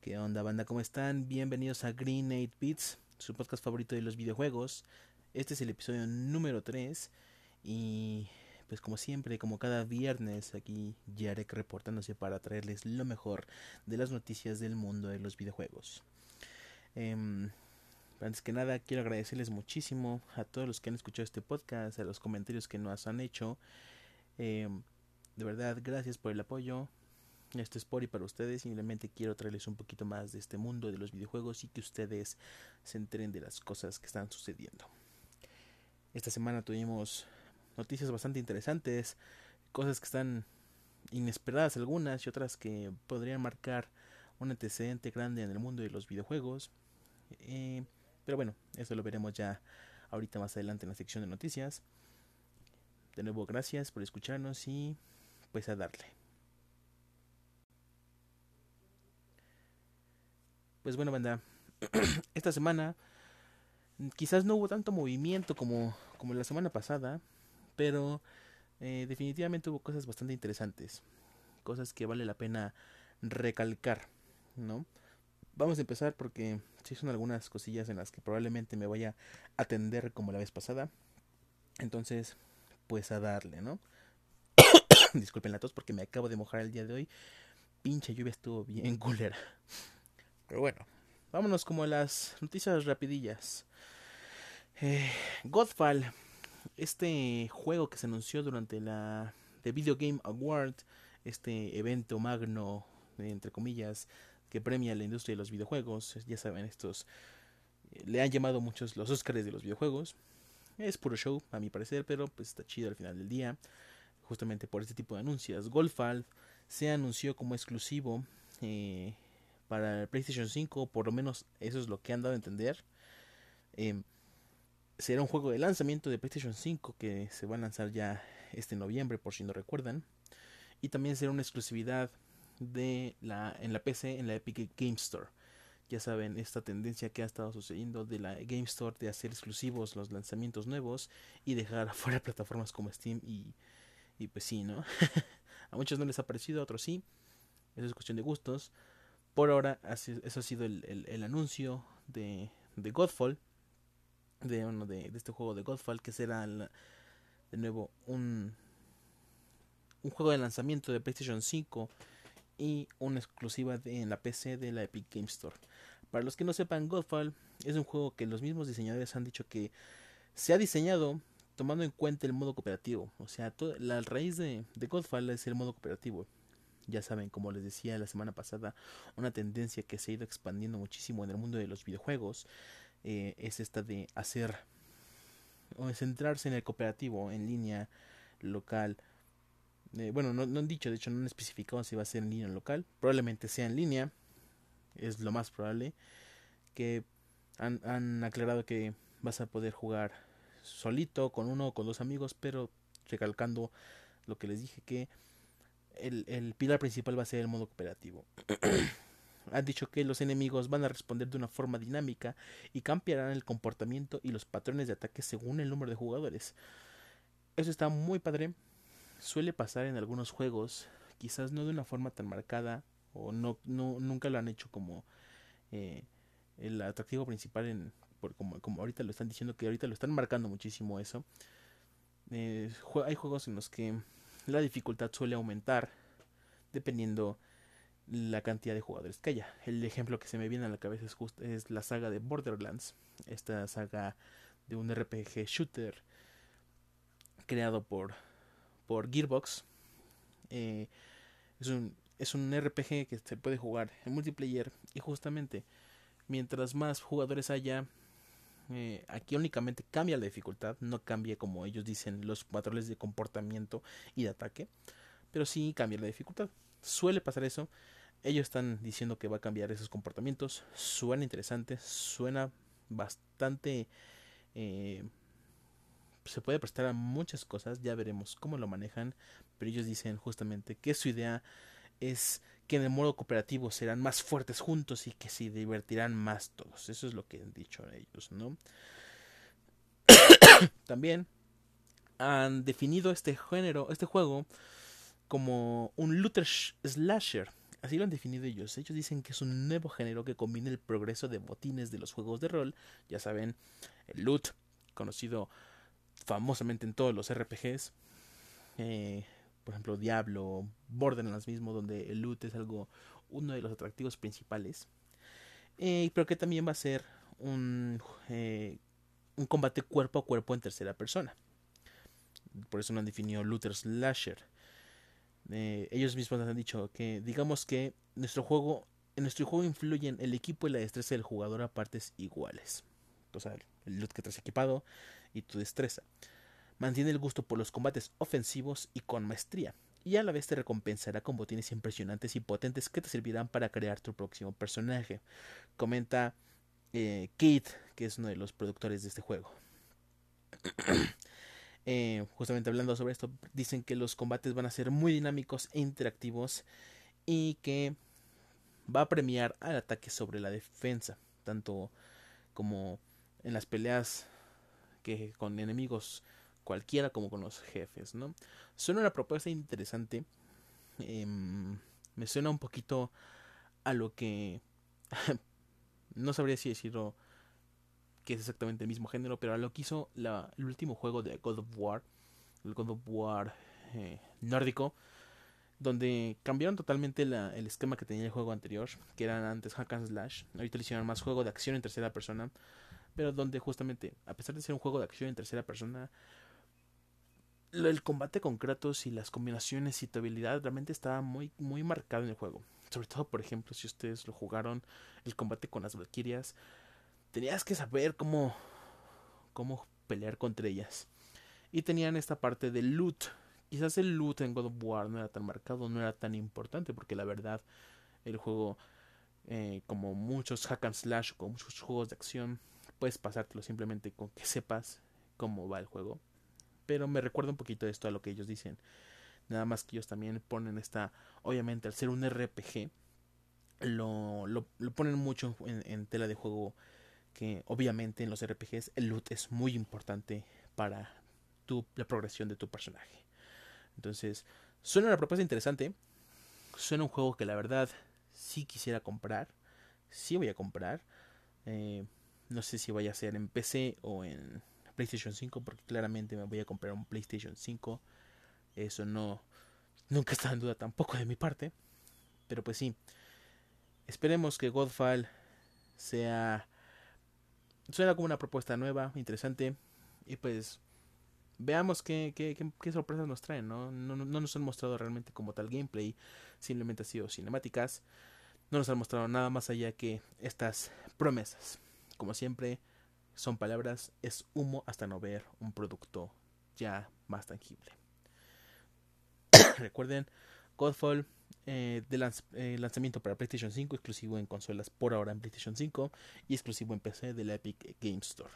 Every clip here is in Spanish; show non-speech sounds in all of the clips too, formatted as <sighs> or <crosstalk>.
¿Qué onda, banda? ¿Cómo están? Bienvenidos a Green 8 Bits, su podcast favorito de los videojuegos. Este es el episodio número 3 y pues como siempre, como cada viernes, aquí Yarek reportándose para traerles lo mejor de las noticias del mundo de los videojuegos. Em, antes que nada, quiero agradecerles muchísimo a todos los que han escuchado este podcast, a los comentarios que nos han hecho. Em, de verdad, gracias por el apoyo. Esto es por y para ustedes. Simplemente quiero traerles un poquito más de este mundo de los videojuegos y que ustedes se enteren de las cosas que están sucediendo. Esta semana tuvimos noticias bastante interesantes, cosas que están inesperadas algunas y otras que podrían marcar un antecedente grande en el mundo de los videojuegos. Eh, pero bueno, eso lo veremos ya ahorita más adelante en la sección de noticias. De nuevo, gracias por escucharnos y pues a darle. Pues bueno, banda, <clears throat> esta semana quizás no hubo tanto movimiento como, como la semana pasada, pero eh, definitivamente hubo cosas bastante interesantes, cosas que vale la pena recalcar, ¿no? Vamos a empezar porque sí son algunas cosillas en las que probablemente me vaya a atender como la vez pasada. Entonces, pues a darle, ¿no? <coughs> Disculpen la tos porque me acabo de mojar el día de hoy. Pinche lluvia estuvo bien <laughs> culera. Pero bueno, vámonos como a las noticias rapidillas. Eh, Godfall, este juego que se anunció durante la The Video Game Award, este evento magno, entre comillas, que premia la industria de los videojuegos. Ya saben, estos eh, le han llamado muchos los Oscars de los videojuegos. Es puro show, a mi parecer, pero pues está chido al final del día. Justamente por este tipo de anuncios. Golfal se anunció como exclusivo eh, para el PlayStation 5, por lo menos eso es lo que han dado a entender. Eh, será un juego de lanzamiento de PlayStation 5 que se va a lanzar ya este noviembre, por si no recuerdan. Y también será una exclusividad en la PC, en la Epic Game Store. Ya saben, esta tendencia que ha estado sucediendo de la Game Store de hacer exclusivos los lanzamientos nuevos y dejar <laughs> afuera plataformas como Steam y, y pues sí, ¿no? <laughs> a muchos no les ha parecido, a otros sí. Eso es cuestión de gustos. Por ahora, eso ha sido el, anuncio de, Godfall. De, uno de, este juego de Godfall. Que será de nuevo un, juego de lanzamiento de PlayStation 5. Y una exclusiva de, en la PC de la Epic Game Store. Para los que no sepan, Godfall es un juego que los mismos diseñadores han dicho que se ha diseñado tomando en cuenta el modo cooperativo. O sea, la raíz de Godfall es el modo cooperativo ya saben, como les decía la semana pasada, una tendencia que se ha ido expandiendo muchísimo en el mundo de los videojuegos eh, es esta de hacer o centrarse en el cooperativo en línea local. Eh, bueno, no, han dicho, de hecho no han especificado si va a ser en línea o local. Probablemente sea en línea, es lo más probable. Que han, han aclarado que vas a poder jugar solito, con uno o con dos amigos, pero recalcando lo que les dije que el, el pilar principal va a ser el modo cooperativo. <clears throat> Han dicho que los enemigos van a responder de una forma dinámica y cambiarán el comportamiento y los patrones de ataque según el número de jugadores. Eso está muy padre. Suele pasar en algunos juegos, quizás no de una forma tan marcada o no, no nunca lo han hecho como eh, el atractivo principal en por, como, como ahorita lo están diciendo que ahorita lo están marcando muchísimo eso. Eh, hay juegos en los que la dificultad suele aumentar dependiendo la cantidad de jugadores que haya. El ejemplo que se me viene a la cabeza es, es la saga de Borderlands, esta saga de un RPG shooter creado por, por Gearbox. Eh, es, un, es un RPG que se puede jugar en multiplayer y justamente mientras más jugadores haya, eh, aquí únicamente cambia la dificultad, no cambia como ellos dicen los patrones de comportamiento y de ataque, pero sí cambia la dificultad. Suele pasar eso. Ellos están diciendo que va a cambiar esos comportamientos. Suena interesante, suena bastante... Eh, se puede prestar a muchas cosas, ya veremos cómo lo manejan, pero ellos dicen justamente que su idea es que en el modo cooperativo serán más fuertes juntos y que se divertirán más todos. Eso es lo que han dicho ellos, ¿no? <coughs> También han definido este género, este juego, como un looter slasher. Así lo han definido ellos. Ellos dicen que es un nuevo género que combina el progreso de botines de los juegos de rol, ya saben, el loot, conocido famosamente en todos los RPGs, eh, por ejemplo Diablo, Borderlands mismo, donde el loot es algo, uno de los atractivos principales, eh, pero que también va a ser un, eh, un combate cuerpo a cuerpo en tercera persona. Por eso lo han definido looter slasher. Eh, ellos mismos han dicho que digamos que nuestro juego en nuestro juego influyen el equipo y la destreza del jugador a partes iguales. O sea, el loot que traes equipado y tu destreza. Mantiene el gusto por los combates ofensivos y con maestría. Y a la vez te recompensará con botines impresionantes y potentes que te servirán para crear tu próximo personaje. Comenta eh, que es uno de los productores de este juego. <clears throat> Eh, justamente hablando sobre esto, dicen que los combates van a ser muy dinámicos e interactivos y que va a premiar al ataque sobre la defensa, tanto como en las peleas que con enemigos cualquiera como con los jefes, ¿no? Suena una propuesta interesante. Em, me suena un poquito a lo que <laughs> no sabría si decirlo que es exactamente el mismo género, pero a lo que hizo la, el último juego de God of War, el God of War eh, nórdico, donde cambiaron totalmente el esquema que tenía el juego anterior, que eran antes hack and slash, ahorita le hicieron más juego de acción en tercera persona, pero donde justamente, a pesar de ser un juego de acción en tercera persona, el combate con Kratos y las combinaciones y tu habilidad realmente estaba muy, muy marcado en el juego. Sobre todo, por ejemplo, si ustedes lo jugaron, el combate con las Valkyrias, tenías que saber cómo, cómo pelear contra ellas. Y tenían esta parte del loot. Quizás el loot en God of War no era tan marcado, no era tan importante, porque la verdad, el juego, eh, como muchos hack and slash, como muchos juegos de acción, puedes pasártelo simplemente con que sepas cómo va el juego. Pero me recuerda un poquito esto a lo que ellos dicen. Nada más que ellos también ponen esta, obviamente al ser un RPG, lo, lo, ponen mucho en, tela de juego que obviamente en los RPGs el loot es muy importante para tu, la progresión de tu personaje. Entonces, suena una propuesta interesante. Suena un juego que la verdad sí quisiera comprar. Sí voy a comprar. Eh, no sé si vaya a ser en PC o en PlayStation 5 porque claramente me voy a comprar un PlayStation 5. Eso no nunca está en duda tampoco de mi parte. Pero pues sí. Esperemos que Godfall sea suena como una propuesta nueva, interesante y pues veamos qué, qué, qué, sorpresas nos traen, ¿no? ¿no? No, nos han mostrado realmente como tal gameplay, simplemente ha sido cinemáticas, no nos han mostrado nada más allá que estas promesas. Como siempre, son palabras, es humo hasta no ver un producto ya más tangible. <coughs> Recuerden, Godfall eh, de eh, lanzamiento para PlayStation 5, exclusivo en consolas por ahora en PlayStation 5 y exclusivo en PC de la Epic Game Store.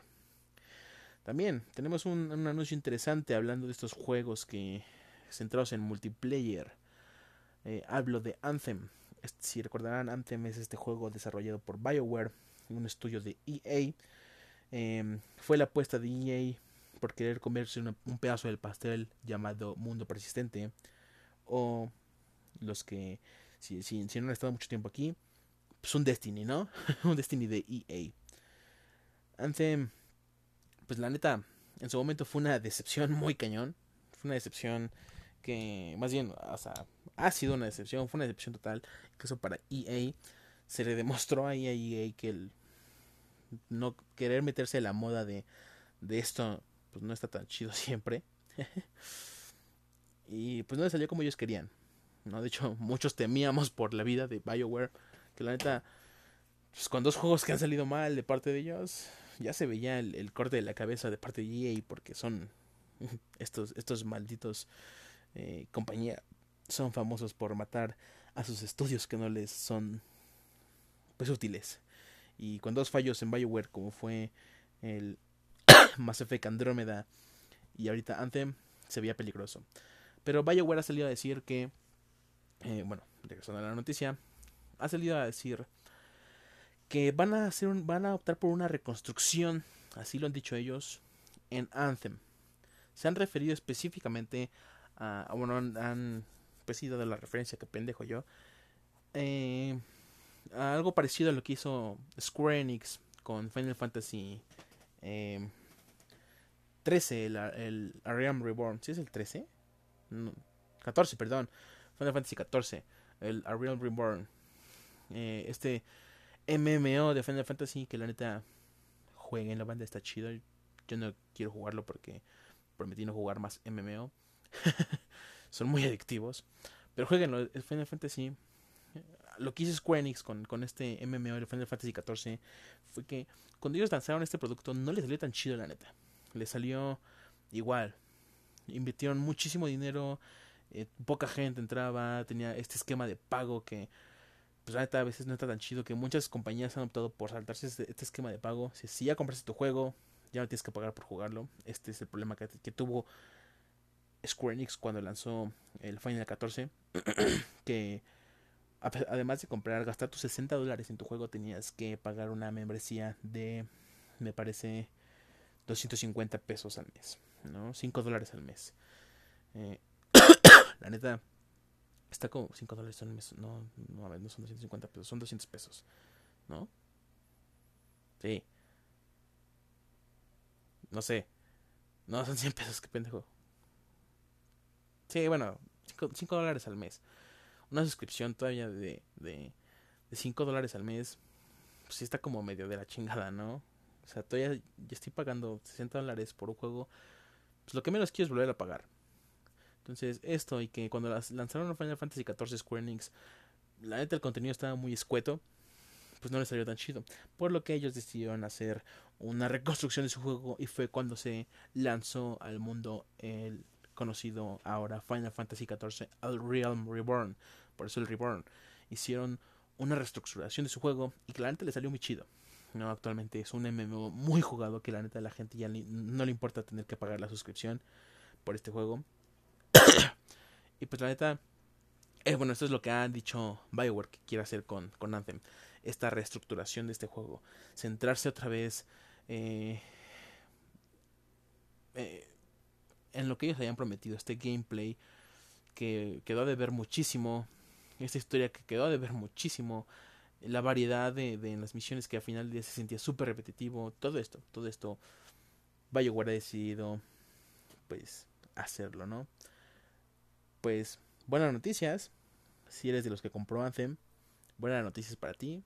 También tenemos un, anuncio interesante hablando de estos juegos que centrados en multiplayer. Eh, hablo de Anthem. si recordarán, Anthem es este juego desarrollado por BioWare un estudio de EA. Em, fue la apuesta de EA por querer comerse un pedazo del pastel llamado Mundo Persistente. O los que, si, si, no han estado mucho tiempo aquí, pues un Destiny, ¿no? <laughs> un Destiny de EA. Anthem, pues la neta, en su momento fue una decepción muy cañón. Fue una decepción que, más bien, o sea, ha sido una decepción, fue una decepción total. Incluso para EA se le demostró a EA que el no querer meterse en la moda de, de esto pues no está tan chido <laughs> siempre. y pues no le salió como ellos querían. ¿no? De hecho, <laughs> muchos temíamos por la vida de BioWare. Que la neta, pues con dos juegos que han salido mal de parte de ellos, ya se veía el, corte de la cabeza de parte de EA porque son <laughs> estos, estos malditos eh, compañía son famosos por matar a sus estudios que no les son pues útiles. Y con dos fallos en Bioware, como fue el <coughs> Mass Effect Andrómeda y ahorita Anthem, se veía peligroso. Pero Bioware ha salido a decir que, eh, bueno, regresando a la noticia, ha salido a decir que van a hacer van a optar por una reconstrucción, así lo han dicho ellos, en Anthem. Se han referido específicamente a, bueno, han, han pues sí dado la referencia que pendejo yo, eh, algo parecido a lo que hizo Square Enix con Final Fantasy eh, 13, el, el Reborn. ¿Sí es el 13? 14, perdón. Final Fantasy 14, el Realm Reborn. Eh, este MMO de Final Fantasy que la neta jueguen la banda está chido. Yo no quiero jugarlo porque prometí no jugar más MMO. <laughs> Son muy adictivos. Pero jueguenlo, Final Fantasy. Lo que hizo Square Enix con, con este MMO de Final Fantasy XIV fue que cuando ellos lanzaron este producto no les salió tan chido, la neta. Les salió igual. Invirtieron muchísimo dinero. Eh, poca gente entraba. Tenía este esquema de pago que pues la neta a veces no está tan chido que muchas compañías han optado por saltarse este, este esquema de pago. Si, si, ya compraste tu juego, ya no tienes que pagar por jugarlo. Este es el problema que, que tuvo Square Enix cuando lanzó el Final 14. <clears throat> que además de comprar, gastar tus 60 dólares en tu juego, tenías que pagar una membresía de, me parece, 250 pesos al mes. ¿no? 5 dólares al mes. Eh, <coughs> la neta Está como 5 dólares al mes. No, no, a ver, no son 250 pesos, son 200 pesos. ¿No? Sí. No sé. No, son 100 pesos, qué pendejo. Sí, bueno, 5, dólares al mes. Una suscripción todavía de, de, de 5 dólares al mes. Pues está como medio de la chingada, ¿no? O sea, todavía ya estoy pagando 60 dólares por un juego. Pues lo que menos quiero es volver a pagar. Entonces, esto y que cuando las lanzaron Final Fantasy XIV Square Enix, la neta el contenido estaba muy escueto, pues no les salió tan chido. Por lo que ellos decidieron hacer una reconstrucción de su juego y fue cuando se lanzó al mundo el conocido ahora Final Fantasy XIV Al Realm Reborn. Por eso el Reborn. Hicieron una reestructuración de su juego y que la neta le salió muy chido. No, actualmente es un MMO muy jugado que la neta a la gente ya no le importa tener que pagar la suscripción por este juego. <coughs> y pues la neta, eh, bueno, esto es lo que ha dicho Bioware que quiere hacer con, con Anthem. Esta reestructuración de este juego. Centrarse otra vez eh, eh, en lo que ellos habían prometido. Este gameplay que quedó de ver muchísimo. Esta historia que quedó de ver muchísimo. La variedad de, de las misiones que al final del día se sentía súper repetitivo. Todo esto, todo esto. Bioware ha decidido pues hacerlo, ¿no? pues buenas noticias. Si eres de los que compró Anthem, buenas noticias para ti.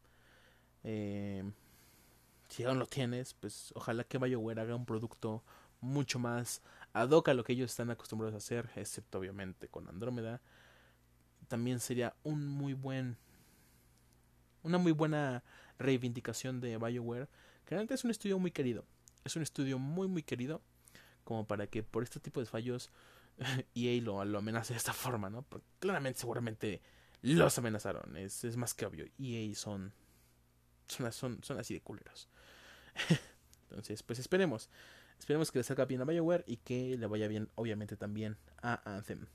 Eh, si aún lo tienes, pues ojalá que BioWare haga un producto mucho más ad hoc a lo que ellos están acostumbrados a hacer, excepto obviamente con Andrómeda. También sería un muy buen una muy buena reivindicación de BioWare, que realmente es un estudio muy querido. Es un estudio muy muy querido como para que por este tipo de fallos <laughs> EA lo, lo amenaza de esta forma, ¿no? Porque claramente, seguramente los amenazaron. Es, es más que obvio. EA son, son, son, son así de culeros. <laughs> Entonces, pues esperemos. Esperemos que le salga bien a Bioware y que le vaya bien, obviamente, también a Anthem.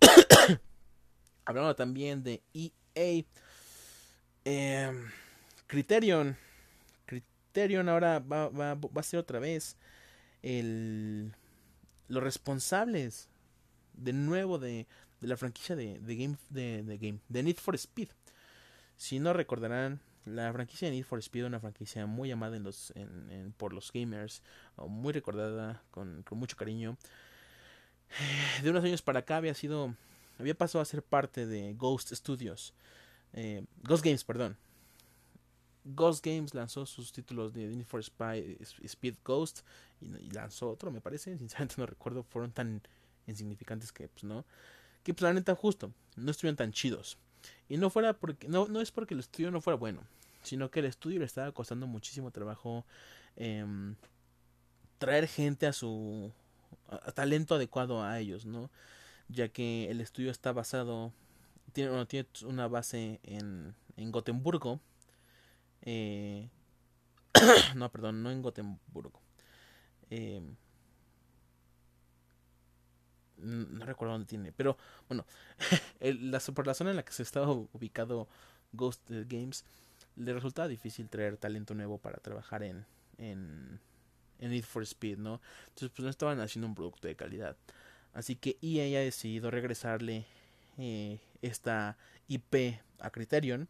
<coughs> Hablando también de EA. Eh, Criterion. Criterion ahora va, va, va a ser otra vez el los responsables de nuevo de, de la franquicia de, de, Game, de, de, Game, de Need for Speed. Si no recordarán, la franquicia de Need for Speed, una franquicia muy amada en los, en, por los gamers, muy recordada, con, con, mucho cariño. <sighs> De unos años para acá había sido, había pasado a ser parte de Ghost Studios, eh, Ghost Games, perdón. Ghost Games lanzó sus títulos de Need for Speed Ghost y, lanzó otro, me parece. <laughs> Sinceramente no recuerdo, fueron tan insignificantes que, pues no. Que, pues la neta, justo, no estuvieron tan chidos. Y no fuera porque, no, no es porque el estudio no fuera bueno, sino que el estudio le estaba costando muchísimo trabajo eh, traer gente a su talento adecuado a ellos, ¿no? Ya que el estudio está basado, tiene, tiene una base en, en Gotemburgo eh, <coughs> no, perdón, no en Gotemburgo. Eh, no recuerdo dónde tiene, pero bueno, <laughs> la, por la zona en la que se estaba ubicado Ghost Games, le resultaba difícil traer talento nuevo para trabajar en, en, en Need for Speed, ¿no? Entonces, pues no estaban haciendo un producto de calidad. Así que EA ha decidido regresarle eh, esta IP a Criterion.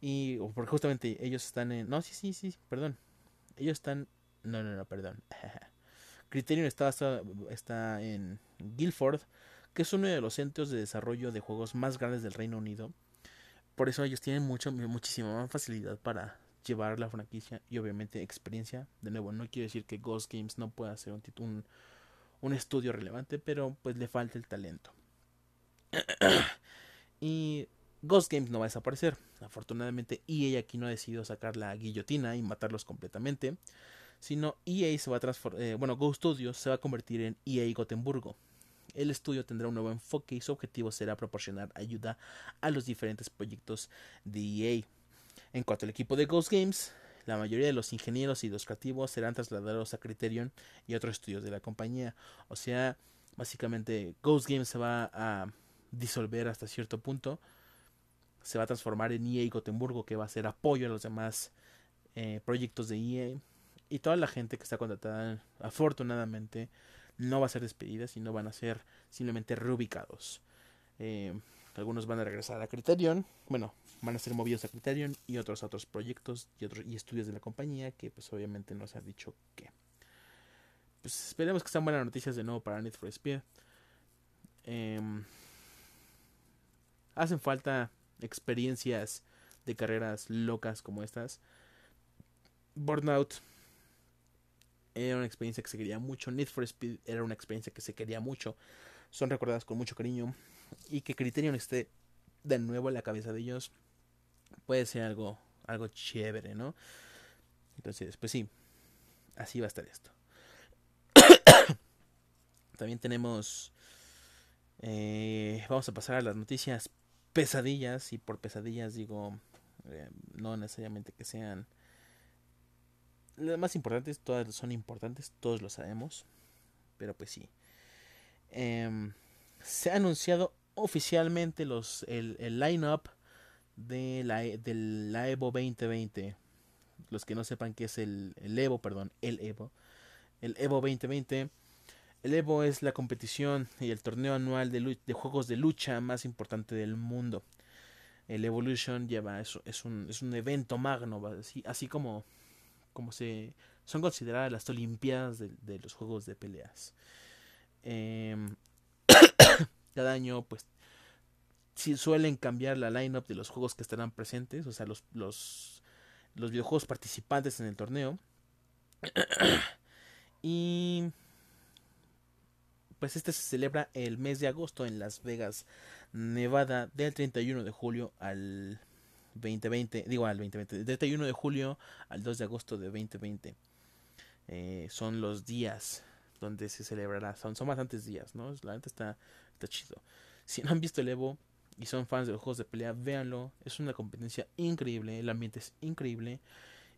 Y porque justamente ellos están en... No, sí, sí, sí, perdón. Ellos están... No, no, no, perdón. <laughs> Criterion está, está en Guildford, que es uno de los centros de desarrollo de juegos más grandes del Reino Unido. Por eso ellos tienen mucho, muchísima más facilidad para llevar la franquicia y obviamente experiencia. De nuevo, no quiere decir que Ghost Games no pueda ser un, un, un estudio relevante, pero pues le falta el talento. y Ghost Games no va a desaparecer. Afortunadamente EA aquí no ha decidido sacar la guillotina y matarlos completamente. Sino EA se va a transformar, eh, bueno, Ghost Studios se va a convertir en EA Gotemburgo. El estudio tendrá un nuevo enfoque y su objetivo será proporcionar ayuda a los diferentes proyectos de EA. En cuanto al equipo de Ghost Games, la mayoría de los ingenieros y los creativos serán trasladados a Criterion y otros estudios de la compañía. O sea, básicamente Ghost Games se va a disolver hasta cierto punto. Se va a transformar en EA Gotemburgo, que va a ser apoyo a los demás eh, proyectos de EA. Y toda la gente que está contratada, afortunadamente, no va a ser despedida, sino van a ser simplemente reubicados. Eh, algunos van a regresar a Criterion, bueno, van a ser movidos a Criterion y otros a otros proyectos y otros y estudios de la compañía que pues obviamente no se ha dicho que. Pues esperemos que sean buenas noticias de nuevo para Need for Speed. Em, hacen falta experiencias de carreras locas como estas. Burnout era una experiencia que se quería mucho. Need for Speed era una experiencia que se quería mucho. Son recordadas con mucho cariño. Y que Criterion esté de nuevo en la cabeza de ellos puede ser algo, algo chévere, ¿no? Entonces, pues sí, así va a estar esto. <coughs> También tenemos... Eh, vamos a pasar a las noticias pesadillas. Y por pesadillas digo, eh, no necesariamente que sean las más importantes, todas son importantes, todos lo sabemos. Pero pues sí. Em, se ha anunciado oficialmente los, el, el line-up de la, de la Evo 2020. Los que no sepan qué es el, el Evo, perdón, el Evo. El Evo 2020. El Evo es la competición y el torneo anual de, de juegos de lucha más importante del mundo. El Evolution lleva eso, es un, es un evento magno, así, así como como se son consideradas las Olimpiadas de, los juegos de peleas. Em, cada año, pues, si suelen cambiar la lineup de los juegos que estarán presentes, o sea, los, los, los videojuegos participantes en el torneo. <clears throat> y pues este se celebra el mes de agosto en Las Vegas, Nevada, del 31 de julio al 2020, digo al 2020, del 31 de julio al 2 de agosto de 2020. Eh, son los días donde se celebrará, son, son bastantes días, ¿no? La gente está, está chido. Si no han visto el Evo y son fans de los juegos de pelea, véanlo. Es una competencia increíble, el ambiente es increíble.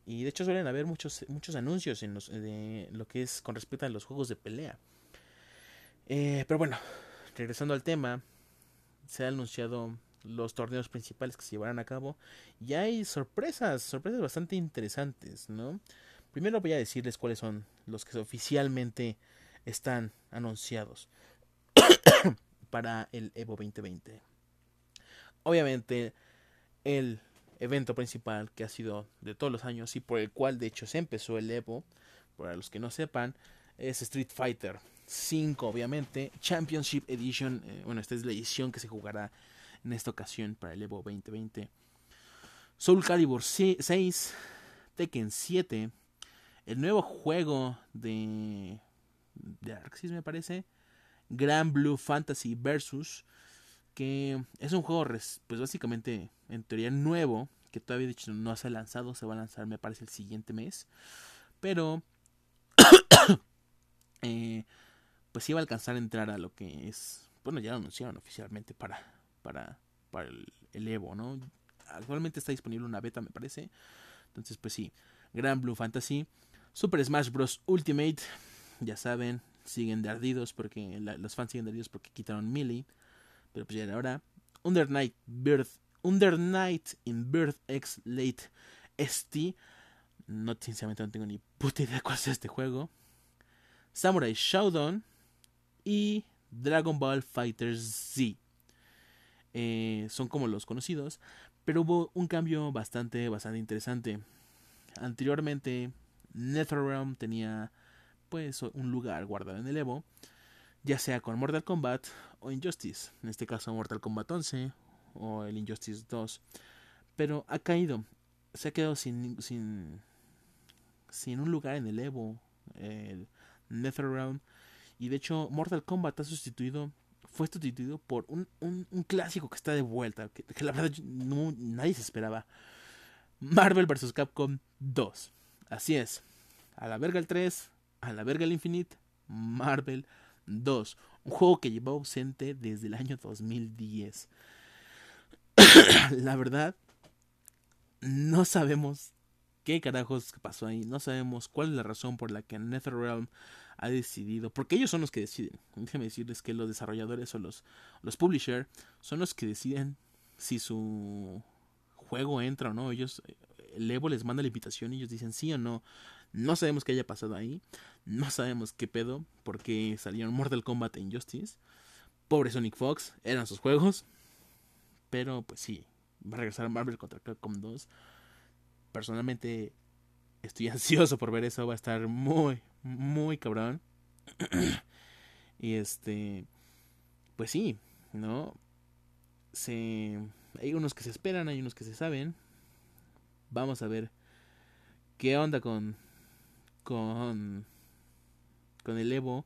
Y de hecho suelen haber muchos, muchos anuncios en de lo que es con respecto a los juegos de pelea. Eh, pero bueno, regresando al tema, se ha anunciado los torneos principales que se llevarán a cabo. Y hay sorpresas, sorpresas bastante interesantes, ¿no? Primero voy a decirles cuáles son los que oficialmente están anunciados <coughs> para el Evo 2020. Obviamente, el evento principal que ha sido de todos los años y por el cual de hecho se empezó el Evo, para los que no sepan, es Street Fighter 5, obviamente, Championship Edition, eh, bueno, esta es la edición que se jugará en esta ocasión para el Evo 2020. Soul Calibur 6, Tekken 7, el nuevo juego de, de Arxis me parece, Grand Blue Fantasy Versus, que es un juego pues básicamente en teoría nuevo, que todavía dicho no se ha lanzado, se va a lanzar me parece el siguiente mes, pero <coughs> eh, pues iba a alcanzar a entrar a lo que es, bueno ya lo anunciaron oficialmente para para, para el, Evo, ¿no? Actualmente está disponible una beta, me parece. Entonces, pues sí, Gran Blue Fantasy. Super Smash Bros. Ultimate, ya saben, siguen de ardidos porque los fans siguen de ardidos porque quitaron Melee. Pero pues ya era hora. Under Night Birth, Under Night in Birth X Late ST. No, sinceramente no tengo ni puta idea cuál es este juego. Samurai Showdown y Dragon Ball Fighters Z. eh, son como los conocidos, pero hubo un cambio bastante, bastante interesante. Anteriormente, NetherRealm tenía pues un lugar guardado en el Evo, ya sea con Mortal Kombat o Injustice, en este caso Mortal Kombat 11 o el Injustice 2, pero ha caído, se ha quedado sin, sin, sin un lugar en el Evo, el NetherRealm, y de hecho Mortal Kombat ha sustituido fue sustituido por un, un, clásico que está de vuelta, que, que la verdad no, nadie se esperaba. Marvel vs. Capcom 2. Así es. A la verga el 3, a la verga el Infinite, Marvel 2. Un juego que llevó ausente desde el año 2010. <clears throat> la verdad, no sabemos qué carajos pasó ahí. No sabemos cuál es la razón por la que NetherRealm ha decidido. Porque ellos son los que deciden. Déjenme decirles que los desarrolladores o los, los publishers son los que deciden si su juego entra o no. Ellos, el Evo les manda la invitación y ellos dicen sí o no. No sabemos qué haya pasado ahí. No sabemos qué pedo. Porque salieron Mortal Kombat e Injustice. Pobre Sonic Fox. Eran sus juegos. Pero pues sí. Va a regresar Marvel contra Capcom 2. Personalmente estoy <laughs> ansioso por ver eso. Va a estar muy, muy cabrón. <clears throat> y este. Pues sí, ¿no? Se. Hay unos que se esperan, hay unos que se saben. Vamos a ver qué onda con con, con el Evo.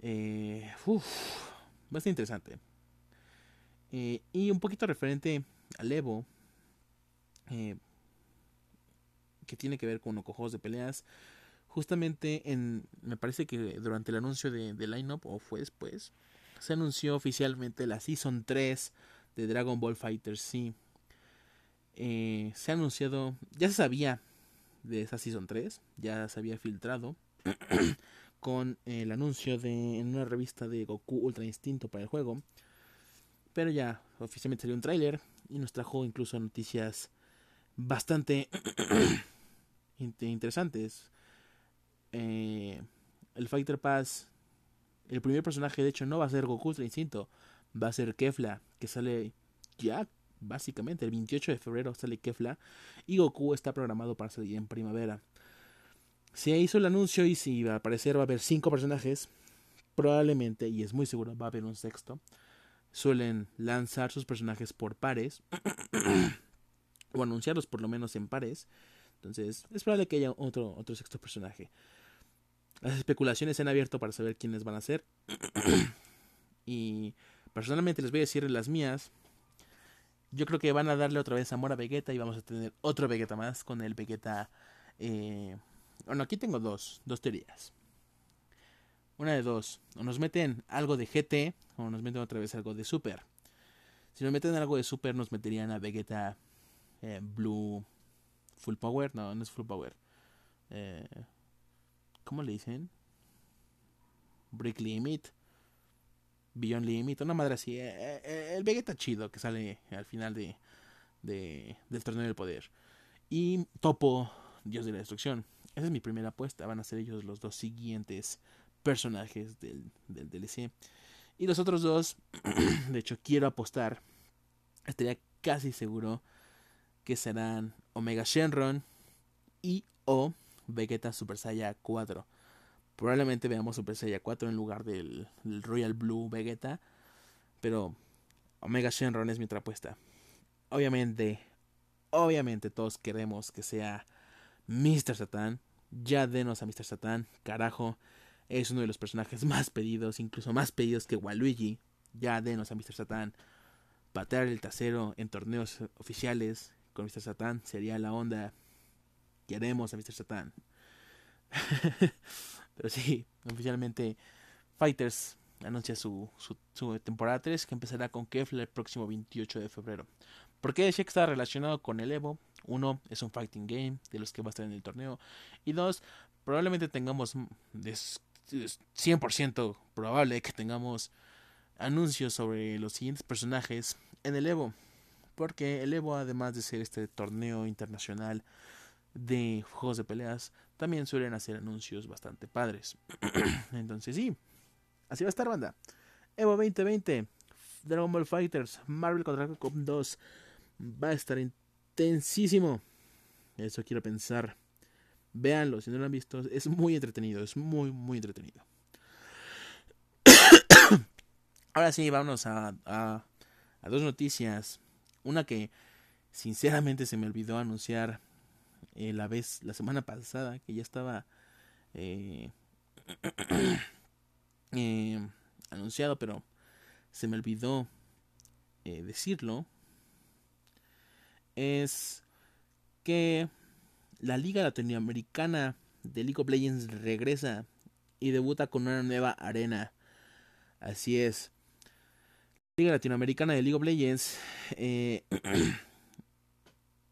Eh, bastante interesante. Eh, y un poquito referente al Evo, eh, que tiene que ver con los cojos de peleas. Justamente en, me parece que durante el anuncio de, de Lineup, o fue después, se anunció oficialmente la Season 3 de Dragon Ball Fighter C. Eh, se ha anunciado, ya se sabía de esa Season 3, ya se había filtrado <clears throat> con el anuncio de en una revista de Goku Ultra Instinto para el juego. Pero ya oficialmente salió un tráiler y nos trajo incluso noticias bastante <clears throat> interesantes. Eh, el Fighter Pass, el primer personaje de hecho no va a ser Goku Ultra Instinto, va a ser Kefla, que sale ya básicamente el 28 de febrero sale Kefla y Goku está programado para salir en primavera. Se hizo el anuncio y si va a aparecer va a haber cinco personajes, probablemente, y es muy seguro, va a haber un sexto. Suelen lanzar sus personajes por pares, <coughs> o anunciarlos por lo menos en pares. Entonces, es probable que haya otro, otro sexto personaje. Las especulaciones se han abierto para saber quiénes van a ser. <coughs> y personalmente les voy a decir las mías. Yo creo que van a darle otra vez amor a Vegeta y vamos a tener otro Vegeta más con el Vegeta. Eh... Bueno, aquí tengo dos, dos teorías. Una de dos. O nos meten algo de GT o nos meten otra vez algo de Super. Si nos meten algo de Super nos meterían a Vegeta eh, Blue Full Power. No, no es Full Power. Eh, ¿Cómo le dicen? Brick Limit. Beyond Limit, una madre así. Eh, eh, el Vegeta chido que sale al final de, de, del torneo del poder. Y Topo, Dios de la Destrucción. Esa es mi primera apuesta. Van a ser ellos los dos siguientes personajes del, del DLC. Y los otros dos, <clears throat> de hecho, quiero apostar. Estaría casi seguro que serán Omega Shenron y o Vegeta Super Saiyan 4. Probablemente veamos Super Saiyan 4 en lugar del, Royal Blue Vegeta. Pero Omega Shenron es mi otra apuesta. Obviamente, obviamente todos queremos que sea Mr. Satan. Ya denos a Mr. Satan. Carajo. Es uno de los personajes <laughs> más pedidos, incluso más pedidos que Waluigi. Ya denos a Mr. Satan. Patear el trasero en torneos oficiales con Mr. Satan sería la onda. Queremos a Mr. Satan. <laughs> Pero sí, <laughs> oficialmente Fighters anuncia su, su, temporada 3 que empezará con Kefla el próximo 28 de febrero. ¿Por qué decía que está relacionado con el Evo? Uno, es un fighting game de los que va a estar en el torneo. Y dos, probablemente tengamos, es 100% probable que tengamos anuncios sobre los siguientes personajes en el Evo. Porque el Evo, además de ser este torneo internacional de juegos de peleas, también suelen hacer anuncios bastante padres. <clears throat> Entonces sí, así va a estar banda. Evo 2020, Dragon Ball Fighters, Marvel contra Capcom 2. Va a estar intensísimo. Eso quiero pensar. Véanlo, si no lo han visto, es muy entretenido, es muy, muy entretenido. <coughs> Ahora sí, vámonos a, a, dos noticias. Una que sinceramente se me olvidó anunciar eh, la vez, la semana pasada, que ya estaba eh, <coughs> eh, anunciado, pero se me olvidó decirlo. Es que la Liga Latinoamericana de League of Legends regresa y debuta con una nueva arena. Así es. La Liga Latinoamericana de League of Legends, eh,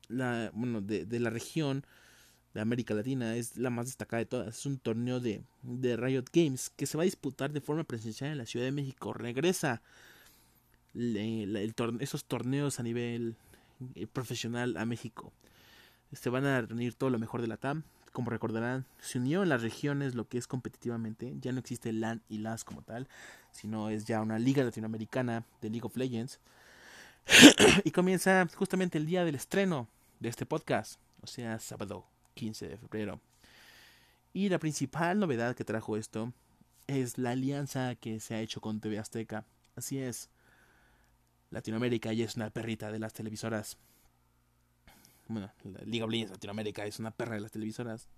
la, bueno, de, la región de América Latina, es la más destacada de todas. Es un torneo de, de Riot Games que se va a disputar de forma presencial en la Ciudad de México. Regresa esos torneos a nivel eh, profesional a México se van a reunir todo lo mejor de la TAM. Como recordarán, se unió en las regiones lo que es competitivamente. Ya no existe LAN y LAS como tal, sino es ya una liga latinoamericana de League of Legends. Y comienza justamente el día del estreno de este podcast, o sea, sábado 15 de febrero. Y la principal novedad que trajo esto es la alianza que se ha hecho con TV Azteca. Así es, Latinoamérica ya es una perrita de las televisoras bueno, la of Legends Latinoamérica es una perra de las televisoras.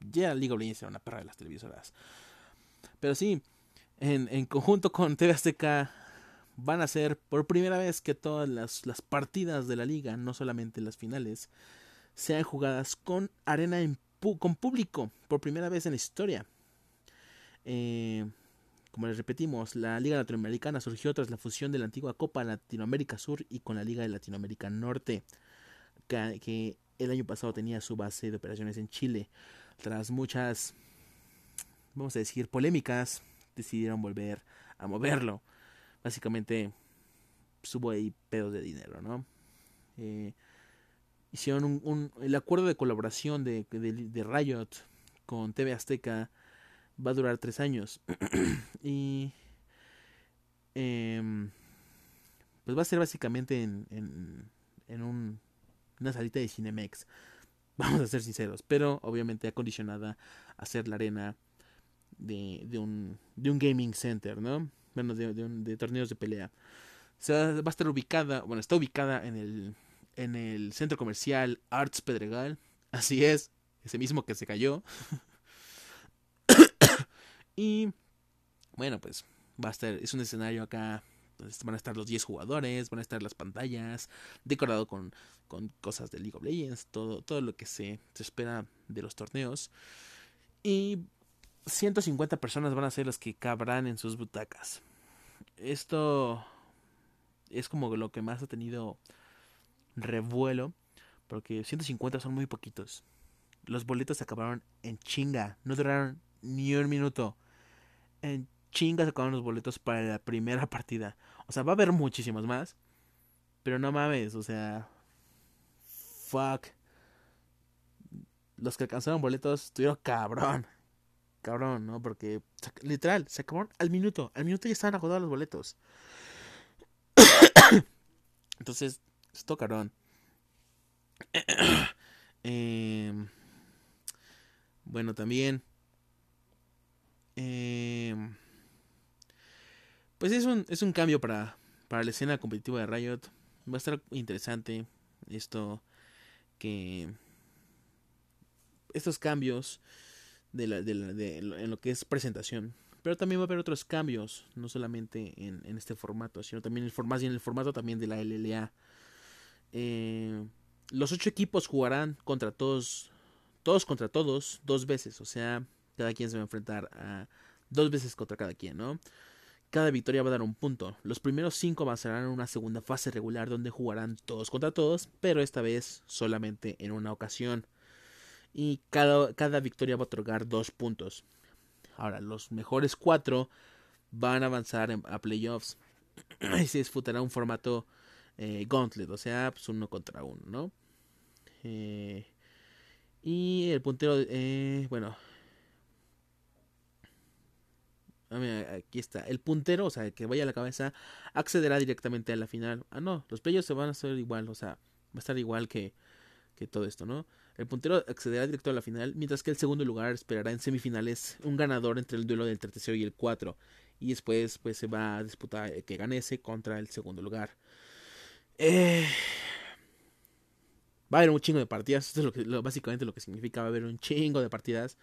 Ya la of Legends era una perra de las televisoras. Pero sí, en, en conjunto con TV Azteca van a ser por primera vez que todas las, las partidas de la liga, no solamente las finales, sean jugadas con arena en con público por primera vez en la historia. Eh, como les repetimos, la Liga Latinoamericana surgió tras la fusión de la antigua Copa Latinoamérica Sur y con la Liga de Latinoamérica Norte que, el año pasado tenía su base de operaciones en Chile. Tras muchas, vamos a decir, polémicas, decidieron volver a moverlo. Básicamente, subo ahí pedos de dinero, ¿no? Eh, hicieron un, el acuerdo de colaboración de, de, Riot con TV Azteca va a durar tres años <clears throat> y em, pues va a ser básicamente en, en, en un una salita de Cinemex. <laughs> Vamos a ser sinceros, pero obviamente acondicionada a ser la arena de, de, un, de un gaming center, ¿no? Bueno, de, de, torneos de pelea. O va a estar ubicada, bueno, está ubicada en el, en el centro comercial Arts Pedregal. <laughs> Así es, ese mismo que se cayó. <coughs> y bueno, pues va a estar, es un escenario acá van a estar los 10 jugadores, van a estar las pantallas, decorado con, con cosas de League of Legends, todo, todo lo que se, se espera de los torneos. Y 150 personas van a ser las que cabrán en sus butacas. Esto es como lo que más ha tenido revuelo, porque 150 son muy poquitos. Los boletos se acabaron en chinga, no duraron ni un minuto. En chinga sacaron los boletos para la primera partida. O sea, va a haber muchísimos más. Pero no mames, o sea. Fuck. Los que alcanzaron boletos estuvieron cabrón. Cabrón, ¿no? Porque literal, se acabaron al minuto. Al minuto ya estaban agotados los boletos. <coughs> Entonces, esto cabrón. <coughs> eh, bueno, también. Eh, pues es un, es un cambio para, para la escena competitiva de Riot. Va a estar interesante esto que estos cambios de la, de, en lo que es presentación. Pero también va a haber otros cambios, no solamente en, en este formato, sino también el formato, en el formato también de la LLA. Eh, los ocho equipos jugarán contra todos, todos contra todos, dos veces. O sea, cada quien se va a enfrentar a dos veces contra cada quien, ¿no? Cada victoria va a dar un punto. Los primeros cinco avanzarán en una segunda fase regular donde jugarán todos contra todos, pero esta vez solamente en una ocasión. Y cada, cada victoria va a otorgar dos puntos. Ahora, los mejores cuatro van a avanzar a playoffs. <clears throat> y se disputará un formato eh, gauntlet, o sea, pues uno contra uno, ¿no? Eh, y el puntero, eh, bueno, aquí está, el puntero, o sea, que vaya a la cabeza, accederá directamente a la final. Ah, no, los playoffs se van a hacer igual, o sea, va a estar igual que, que todo esto, ¿no? El puntero accederá directo a la final, mientras que el segundo lugar esperará en semifinales un ganador entre el duelo del tercero y el 4. Y después, pues se va a disputar que gane ese contra el segundo lugar. Eh, va a haber un chingo de partidas. Esto es lo básicamente lo que significa. Va a haber un chingo de partidas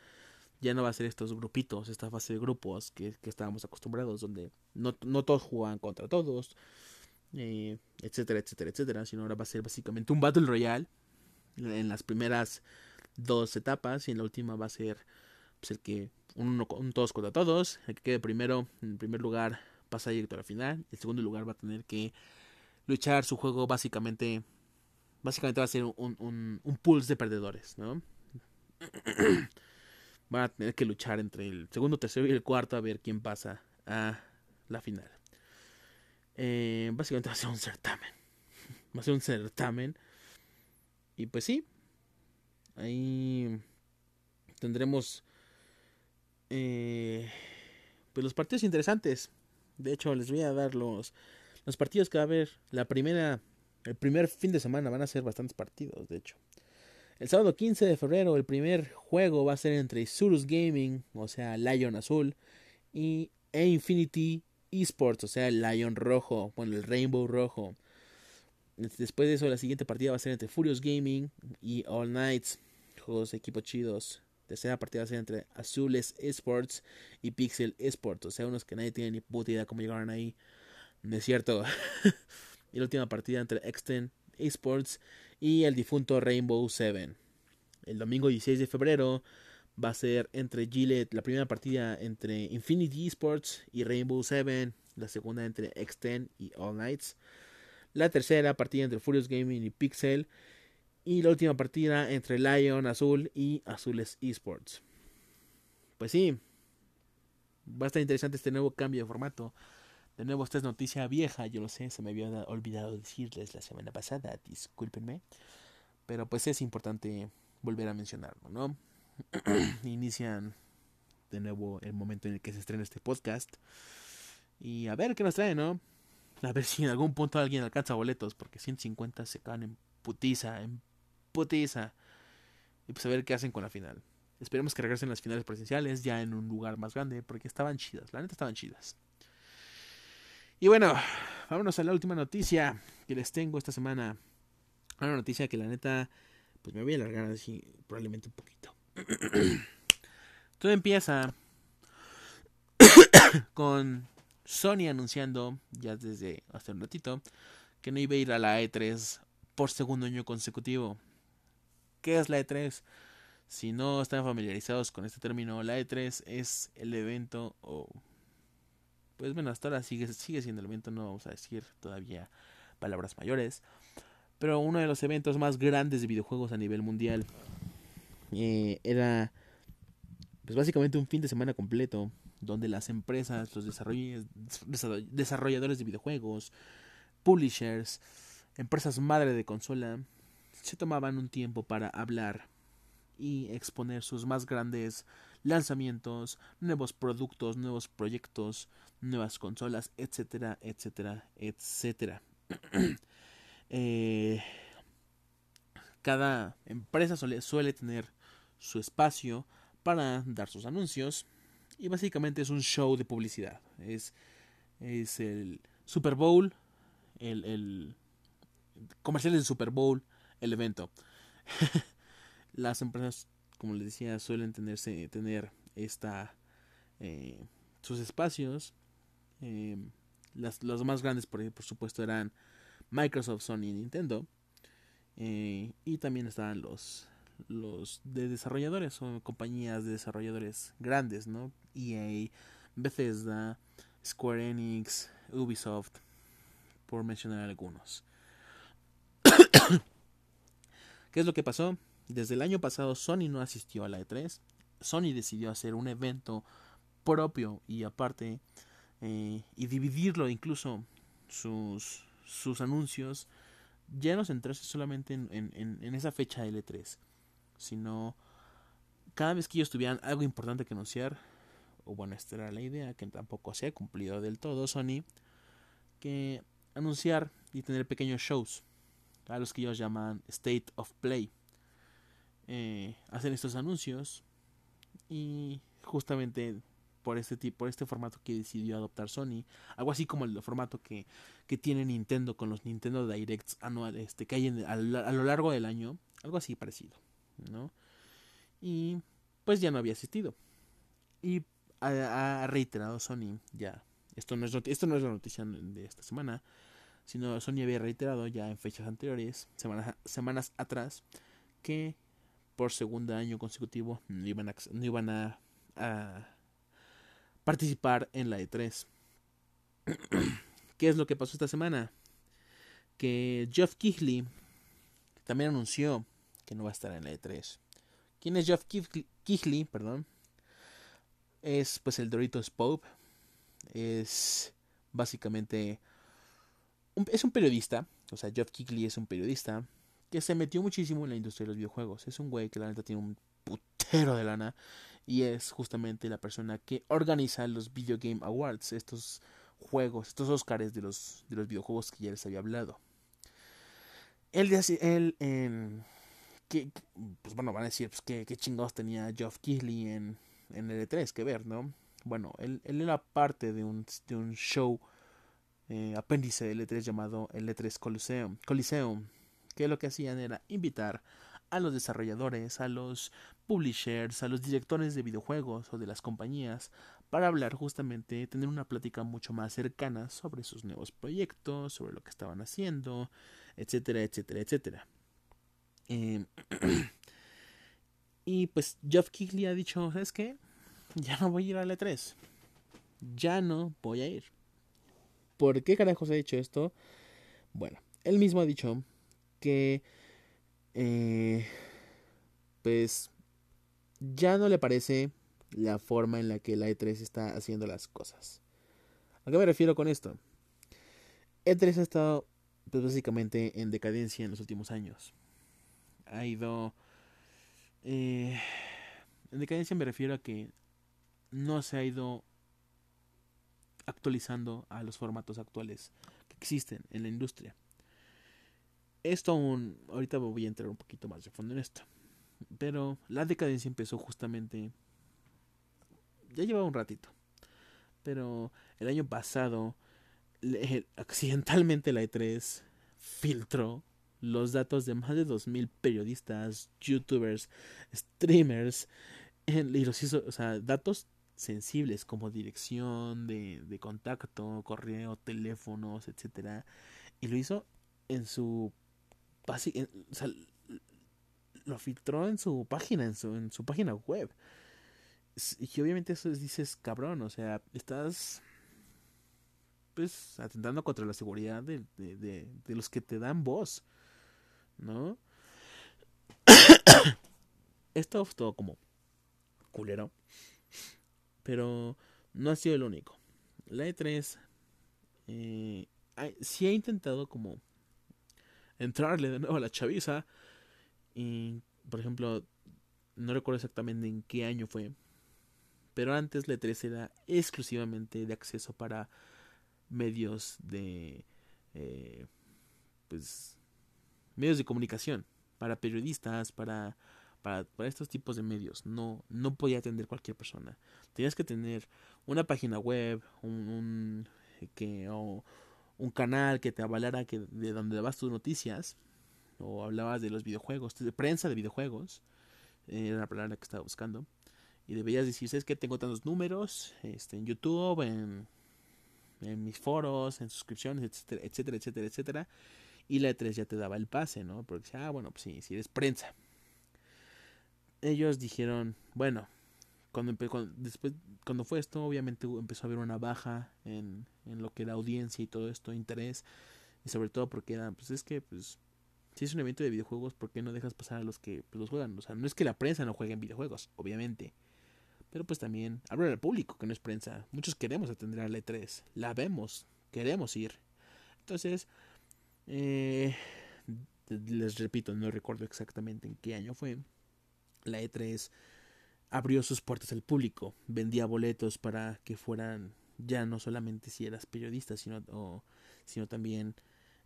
ya no va a ser estos grupitos, esta fase de grupos que, estábamos acostumbrados, donde no, todos juegan contra todos, eh, etcétera, etcétera, etcétera, sino ahora va a ser básicamente un Battle Royale en las primeras dos etapas y en la última va a ser pues, el que un, un todos contra todos, el que quede primero, en primer lugar pasa directo a la final, el segundo lugar va a tener que luchar su juego básicamente, básicamente va a ser un, un, un pulse de perdedores, ¿no? <clears throat> van a tener que luchar entre el segundo, tercero y el cuarto a ver quién pasa a la final. Eh, básicamente va a ser un certamen. <laughs> Va a ser un certamen. Y pues sí. Ahí tendremos eh, pues los partidos interesantes. De hecho, les voy a dar los, los partidos que va a haber. La primera, el primer fin de semana van a ser bastantes partidos, de hecho. El sábado 15 de febrero el primer juego va a ser entre Surus Gaming, o sea, Lion Azul, y Infinity Esports, o sea, el Lion Rojo, bueno, el Rainbow Rojo. Después de eso, la siguiente partida va a ser entre Furious Gaming y All Knights, juegos de equipos chidos. Tercera partida va a ser entre Azules Esports y Pixel Esports, o sea, unos que nadie tiene ni puta idea cómo llegaron ahí. No es cierto. <laughs> y la última partida entre Extend Esports y el difunto Rainbow Seven. El domingo 16 de febrero va a ser entre Gillette, la primera partida entre Infinity Esports y Rainbow Seven, la segunda entre Extend y All Nights, la tercera partida entre Furious Gaming y Pixel y la última partida entre Lion Azul y Azules Esports. Pues sí, va a estar interesante este nuevo cambio de formato. De nuevo, esta es noticia vieja, yo lo sé, se me había olvidado decirles la semana pasada, discúlpenme. Pero pues es importante volver a mencionarlo, ¿no? <clears throat> Inician de nuevo el momento en el que se estrena este podcast. Y a ver qué nos trae, ¿no? A ver si en algún punto alguien alcanza boletos, porque 150 se caen en putiza, en putiza. Y pues a ver qué hacen con la final. Esperemos que regresen las finales presenciales ya en un lugar más grande, porque estaban chidas, la neta estaban chidas. Y bueno, vámonos a la última noticia que les tengo esta semana. Una noticia que la neta, pues me voy a alargar así probablemente un poquito. <clears throat> Todo empieza <coughs> con Sony anunciando, ya desde hace un ratito, que no iba a ir a la E3 por segundo año consecutivo. ¿Qué es la E3? Si no están familiarizados con este término, la E3 es el evento o pues bueno, hasta ahora sigue, sigue siendo el evento, no vamos a decir todavía palabras mayores, pero uno de los eventos más grandes de videojuegos a nivel mundial eh, era pues básicamente un fin de semana completo donde las empresas, los desarrolladores de videojuegos, publishers, empresas madre de consola, se tomaban un tiempo para hablar y exponer sus más grandes lanzamientos, nuevos productos, nuevos proyectos, nuevas consolas, etcétera, etcétera, etcétera. <clears throat> Eh, cada empresa suele, suele tener su espacio para dar sus anuncios y básicamente es un show de publicidad. Es, es el Super Bowl, el, el comercial del Super Bowl, el evento. <laughs> Las empresas como les decía, suelen tenerse, tener esta, eh, sus espacios. Eh, las, los más grandes, por, por supuesto, eran Microsoft, Sony y Nintendo. Eh, y también estaban los, los de desarrolladores o compañías de desarrolladores grandes, ¿no? EA, Bethesda, Square Enix, Ubisoft, por mencionar algunos. <coughs> ¿Qué es lo que pasó? Desde el año pasado Sony no asistió a la E3. Sony decidió hacer un evento propio y aparte eh, y dividirlo incluso sus, sus anuncios ya no centrarse solamente en, en, en, esa fecha de E3 sino cada vez que ellos tuvieran algo importante que anunciar o bueno, esta era la idea, que tampoco se ha cumplido del todo Sony, que anunciar y tener pequeños shows, a los que ellos llaman State of Play. Eh, hacen estos anuncios y justamente por este tipo, por este formato que decidió adoptar Sony, algo así como el formato que, que tiene Nintendo con los Nintendo Directs anuales este, que hay a, lo largo del año, algo así parecido, ¿no? Y pues ya no había asistido. Y ha, reiterado Sony ya, esto no, es esto no es la noticia de esta semana, sino Sony había reiterado ya en fechas anteriores, semanas, semanas atrás, que por segundo año consecutivo no iban a, no iban a participar en la E3. ¿Qué es lo que pasó esta semana? Que Jeff Kigley también anunció que no va a estar en la E3. ¿Quién es Jeff Kigley? Perdón. Es pues el Doritos Pope. Es básicamente un, es un periodista. O sea, Jeff Kigley es un periodista que se metió muchísimo en la industria de los videojuegos. Es un güey que la neta tiene un putero de lana y es justamente la persona que organiza los Video Game Awards, estos juegos, estos Oscars de los, de los videojuegos que ya les había hablado. Él, él en, que, pues bueno, van a decir, pues qué, chingados tenía Geoff Keighley en, en L3, que ver, ¿no? Bueno, él, él era parte de un, de un show eh, apéndice de L3 llamado L3 Coliseum, Coliseum, que lo que hacían era invitar a los desarrolladores, a los publishers, a los directores de videojuegos o de las compañías para hablar justamente, tener una plática mucho más cercana sobre sus nuevos proyectos, sobre lo que estaban haciendo, etcétera, etcétera, etcétera. Em, y pues Jeff Kigley ha dicho, ¿sabes qué? Ya no voy a ir a la E3. Ya no voy a ir. ¿Por qué carajos ha dicho esto? Bueno, él mismo ha dicho que eh, pues ya no le parece la forma en la que la E3 está haciendo las cosas. ¿A qué me refiero con esto? E3 ha estado pues, básicamente en decadencia en los últimos años. Ha ido... Eh, en decadencia me refiero a que no se ha ido actualizando a los formatos actuales que existen en la industria. Esto aún, ahorita voy a entrar un poquito más de fondo en esto. Pero la decadencia empezó justamente... Ya llevaba un ratito. Pero el año pasado, accidentalmente la E3 filtró los datos de más de 2.000 periodistas, youtubers, streamers, y los hizo, o sea, datos sensibles como dirección de, de contacto, correo, teléfonos, etcétera, y lo hizo en su o sea, lo filtró en su página, en su, en su página web. Y obviamente eso dices, cabrón, o sea, estás pues atentando contra la seguridad de, de, de, los que te dan voz, ¿no? <coughs> Esto todo como culero, pero no ha sido el único. La E3 eh, sí ha intentado como entrarle de nuevo a la chaviza. Y, por ejemplo, no recuerdo exactamente en qué año fue. Pero antes la E3 era exclusivamente de acceso para medios de... Eh, pues... Medios de comunicación. Para periodistas, para, para, para, estos tipos de medios. No, no podía atender cualquier persona. Tenías que tener una página web, un, que, o, un canal que te avalara que de donde dabas tus noticias o hablabas de los videojuegos, de prensa de videojuegos, era la palabra que estaba buscando, y debías decir, ¿sabes que Tengo tantos números este, en YouTube, en, en mis foros, en suscripciones, etcétera, etcétera, etcétera, etcétera, y la E3 ya te daba el pase, ¿no? Porque decía, ah, bueno, pues sí, si eres prensa. Ellos dijeron, bueno, cuando, después, cuando fue esto, obviamente empezó a haber una baja en, en lo que era audiencia y todo esto, interés, y sobre todo porque era, pues es que, pues, si es un evento de videojuegos, ¿por qué no dejas pasar a los que pues, los juegan? O sea, no es que la prensa no juegue en videojuegos, obviamente, pero pues también habla al público, que no es prensa. Muchos queremos atender a la E3, la vemos, queremos ir. Entonces, eh, les repito, no recuerdo exactamente en qué año fue. La E3 abrió sus puertas al público, vendía boletos para que fueran ya no solamente si eras periodista, sino, sino también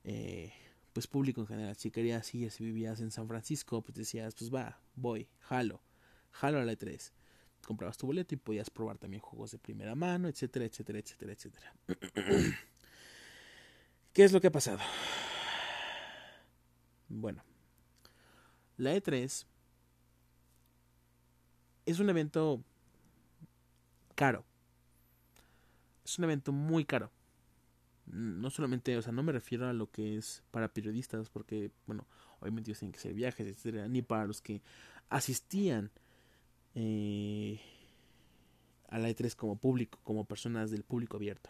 eh, pues público en general. Si querías ir, si vivías en San Francisco, pues decías, pues va, voy, jalo, jalo a la E3. Comprabas tu boleto y podías probar también juegos de primera mano, etcétera, etcétera, etcétera, etcétera. <clears throat> ¿Qué es lo que ha pasado? Bueno, la E3 es un evento caro. Es un evento muy caro. No solamente, o sea, no me refiero a lo que es para periodistas, porque, bueno, obviamente ellos tienen que hacer viajes, etcétera, ni para los que asistían eh, a la E3 como público, como personas del público abierto,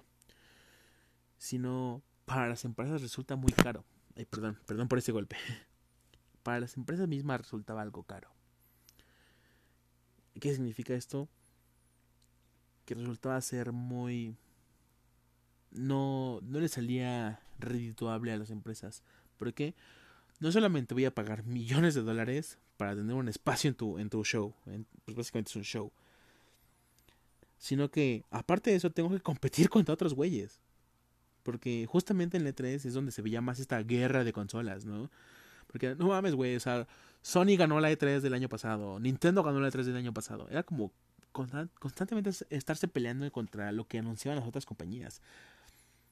sino para las empresas resulta muy caro. Ay, perdón, perdón por ese golpe. <laughs> Para las empresas mismas resultaba algo caro. ¿Qué significa esto? Que resultaba ser muy... No, no le salía redituable a las empresas. Porque no solamente voy a pagar <laughs> millones de dólares para tener un espacio en tu, en tu show. pues básicamente es un show. Sino que, aparte de eso, tengo que competir <laughs> contra otros güeyes. Porque justamente en el E3 es donde se veía más esta guerra de consolas, ¿no? Porque no mames, güey, o sea, Sony ganó la E3 del año pasado, Nintendo ganó la E3 del año pasado. Era como constantemente estarse peleando contra lo que anunciaban las otras compañías.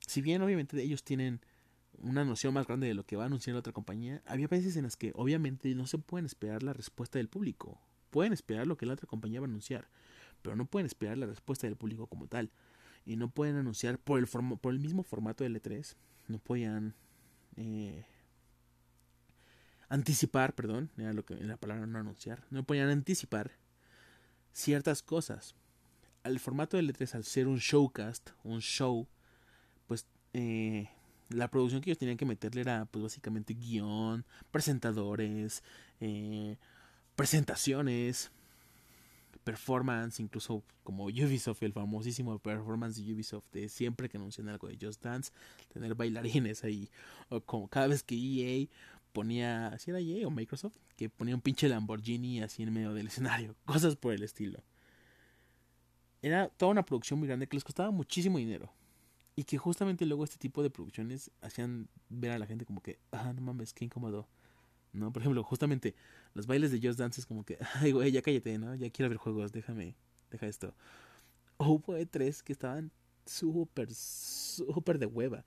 Si bien obviamente ellos tienen una noción más grande de lo que va a anunciar la otra compañía, había veces en las que obviamente no se pueden esperar la respuesta del público. Pueden esperar lo que la otra compañía va a anunciar, pero no pueden esperar la respuesta del público como tal. Y no pueden anunciar por el, por el mismo formato del E3. No podían eh, anticipar, perdón, era lo que la palabra no anunciar, no podían anticipar ciertas cosas. Al formato de E3, al ser un showcast, un show, pues eh, la producción que ellos tenían que meterle era pues básicamente guion, presentadores, eh, presentaciones, performance, incluso como Ubisoft, el famosísimo performance de Ubisoft de siempre que anuncian algo de Just Dance, tener bailarines ahí, o como cada vez que EA ponía, si era EA o Microsoft, que ponía un pinche Lamborghini así en medio del <laughs> escenario, cosas por el estilo. Era toda una producción muy grande que les costaba muchísimo dinero. Y que justamente luego este tipo de producciones hacían ver a la gente como que, ah, no mames, qué incómodo. ¿No? Por ejemplo, justamente los bailes de Just Dance es como que, <laughs> ay, güey, ya cállate, ¿no? Ya quiero ver juegos, déjame, deja esto. O hubo E3 que estaban súper, súper de hueva.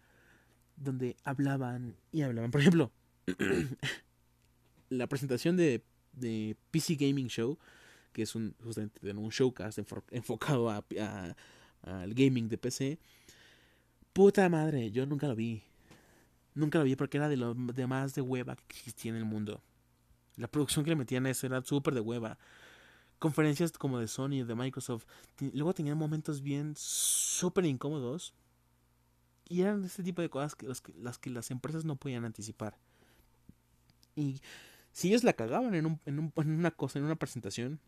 Donde hablaban y hablaban. Por ejemplo, <clears throat> la presentación de, de, PC Gaming Show, que es un, justamente un showcast enfocado a, al gaming de PC. Puta madre, yo nunca lo vi. Nunca lo vi porque era de lo de más de hueva que existía en el mundo. La producción que le metían eso era súper de hueva. Conferencias como de Sony, de Microsoft. Luego tenían momentos bien súper incómodos. Y eran este tipo de cosas que, las que las empresas no podían anticipar. Y si ellos la cagaban en, un, en, un, en una cosa, en una presentación,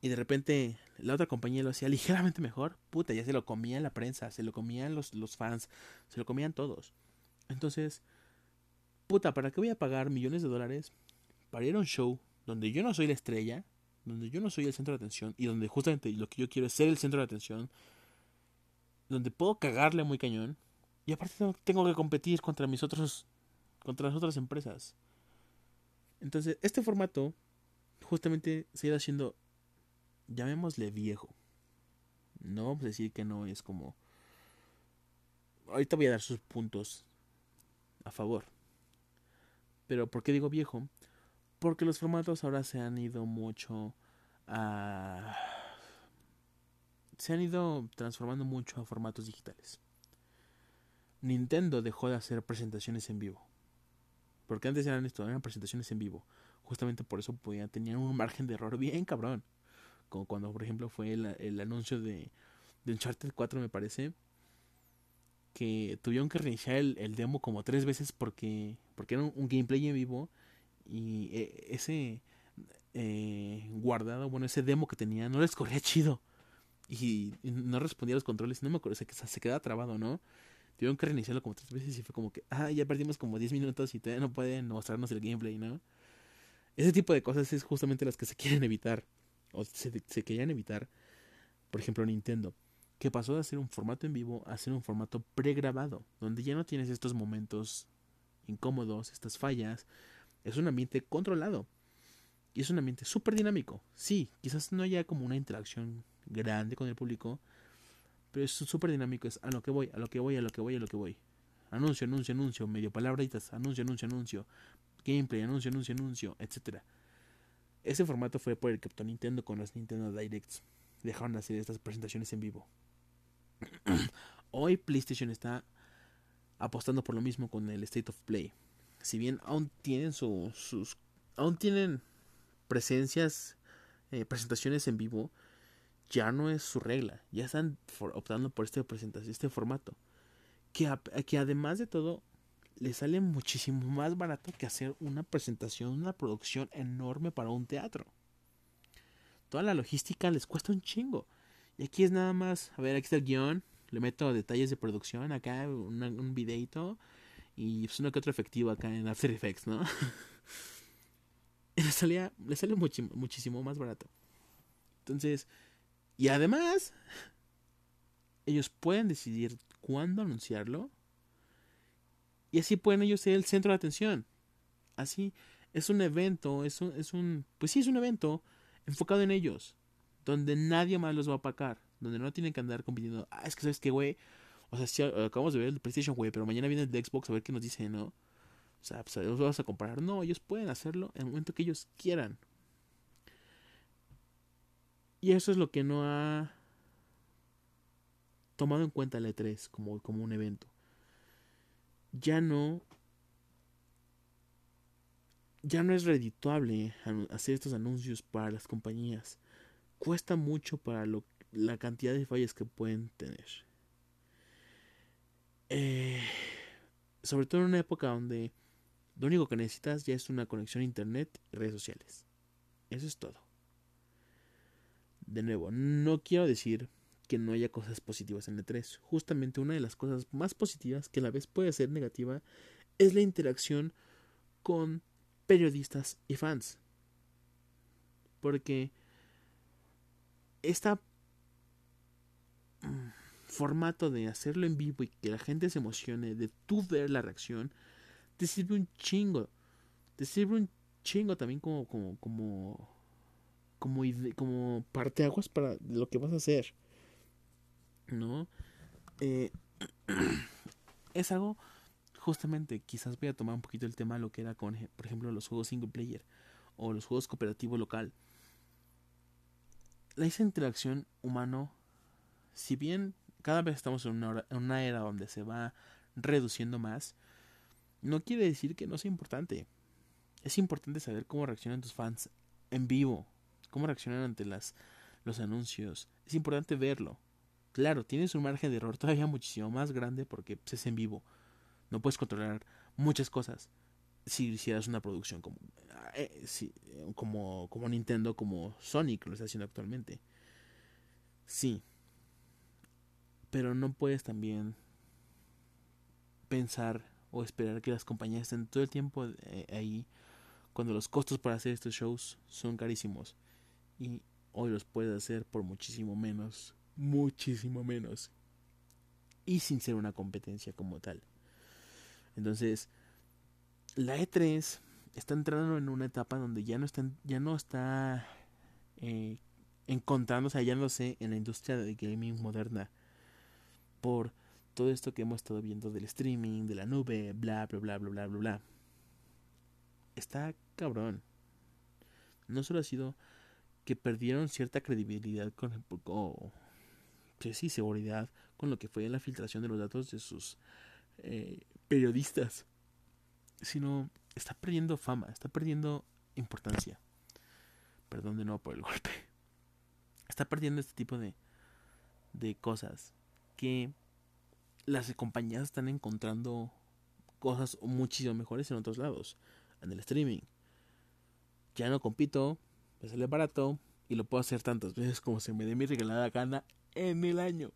y de repente la otra compañía lo hacía <laughs> ligeramente mejor, puta, ya se lo comían la prensa, se lo comían los, los fans, se lo comían todos. Entonces, puta, ¿para qué voy a pagar millones de dólares para ir a un show donde yo no soy la estrella, donde yo no soy el centro de atención y donde justamente lo que yo quiero es ser el centro de atención, donde puedo cagarle muy cañón y aparte tengo que competir contra mis otros contra las otras empresas. Entonces, este formato justamente se irá haciendo, llamémosle viejo. No vamos a decir que no es como... Ahorita voy a dar sus puntos a favor. Pero ¿por qué digo viejo? Porque los formatos ahora se han ido mucho a... Se han ido transformando mucho a formatos digitales. Nintendo dejó de hacer presentaciones en vivo. Porque antes eran esto, eran presentaciones en vivo. Justamente por eso podían, tenían un margen de error bien cabrón. Como cuando, por ejemplo, fue el, anuncio de, de Uncharted 4, me parece. Que tuvieron que reiniciar el, demo como tres veces porque, porque era un, gameplay en vivo. Y eh, ese eh, guardado, bueno, ese demo que tenía no les corría chido. Y, no respondía a los controles. No me acuerdo, se, se quedaba trabado, ¿no? Tuvieron que reiniciarlo como tres veces y fue como que, ah, ya perdimos como 10 minutos y todavía no pueden mostrarnos el gameplay, ¿no? Ese tipo de cosas es justamente las que se quieren evitar. o se, se querían evitar, por ejemplo Nintendo, que pasó de hacer un formato en vivo a hacer un formato pregrabado, donde ya no tienes estos momentos incómodos, estas fallas, es un ambiente controlado. Y es un ambiente súper dinámico. Sí, quizás no haya como una interacción grande con el público, pero es súper dinámico. Es a lo que voy, a lo que voy, a lo que voy, a lo que voy. Anuncio, anuncio, anuncio, medio palabritas, anuncio, anuncio, anuncio, gameplay, anuncio, anuncio, anuncio, etc. Ese formato fue por el que Nintendo con las Nintendo Directs. Dejaron de hacer estas presentaciones en vivo. <clears throat> Hoy PlayStation está apostando por lo mismo con el State of Play. Si bien aún tienen sus aún tienen presencias, eh, presentaciones en vivo, ya no es su regla. Ya están optando por este presentación, este formato. Que, que además de todo, le sale muchísimo más barato que hacer una presentación, una producción enorme para un teatro. Toda la logística les cuesta un chingo. Y aquí es nada más, a ver, aquí está el guion, le meto detalles de producción, acá un videito y pues uno que otro efectivo acá en After Effects, ¿no? <laughs> le salía, le sale muchísimo más barato. Entonces, y además, ellos pueden decidir cuándo anunciarlo. Y así pueden ellos ser el centro de atención. Así, es un evento, es un, es un, pues sí, es un evento enfocado en ellos. Donde nadie más los va a apacar. Donde no tienen que andar compitiendo. Ah, es que sabes que, güey. O sea, si acabamos de ver el PlayStation, güey, pero mañana viene el de Xbox a ver qué nos dice, ¿no? O sea, pues los vamos a comparar. No, ellos pueden hacerlo en el momento que ellos quieran. Y eso es lo que no ha tomado en cuenta el E3 como, como un evento. Ya no. Ya no es redituable hacer estos anuncios para las compañías. Cuesta mucho para lo, la cantidad de fallas que pueden tener. Eh, sobre todo en una época donde lo único que necesitas ya es una conexión a internet y redes sociales. Eso es todo. De nuevo, no quiero decir que no haya cosas positivas en el 3 Justamente una de las cosas más positivas que a la vez puede ser negativa es la interacción con periodistas y fans. Porque este formato de hacerlo en vivo y que la gente se emocione, de tú ver la reacción, te sirve un chingo. Te sirve un chingo también como como como como, como parteaguas para lo que vas a hacer. ¿No? Eh, <clears throat> es algo justamente quizás voy a tomar un poquito el tema de lo que era con por ejemplo los juegos single player o los juegos cooperativo local. La interacción humano si bien cada vez estamos en una, en una era donde se va reduciendo más, no quiere decir que no sea importante. Es importante saber cómo reaccionan tus fans en vivo, cómo reaccionan ante las, los anuncios. Es importante verlo. Claro, tienes un margen de error todavía muchísimo más grande porque pues, es en vivo. No puedes controlar muchas cosas si hicieras una producción como, eh, como, como Nintendo, como Sonic lo está haciendo actualmente. Sí. Pero no puedes también pensar o esperar que las compañías estén todo el tiempo eh, ahí cuando los costos para hacer estos shows son carísimos. Y hoy los puedes hacer por muchísimo menos, muchísimo menos. Y sin ser una competencia como tal. Entonces, la E3 está entrando en una etapa donde ya no está, ya no está eh, encontrándose, hallándose en la industria de gaming moderna por todo esto que hemos estado viendo del streaming, de la nube, bla, bla, bla, bla, bla, bla, bla. Está cabrón. No solo ha sido que perdieron cierta credibilidad con, o, pues sí, seguridad con lo que fue la filtración de los datos de sus eh, periodistas, sino está perdiendo fama, está perdiendo importancia. Perdón de nuevo por el <laughs> golpe. Está perdiendo este tipo de, de cosas que las compañías están encontrando cosas muchísimo mejores en otros lados, en el streaming. Ya no compito, me sale barato y lo puedo hacer tantas veces como se me dé mi regalada gana en el año.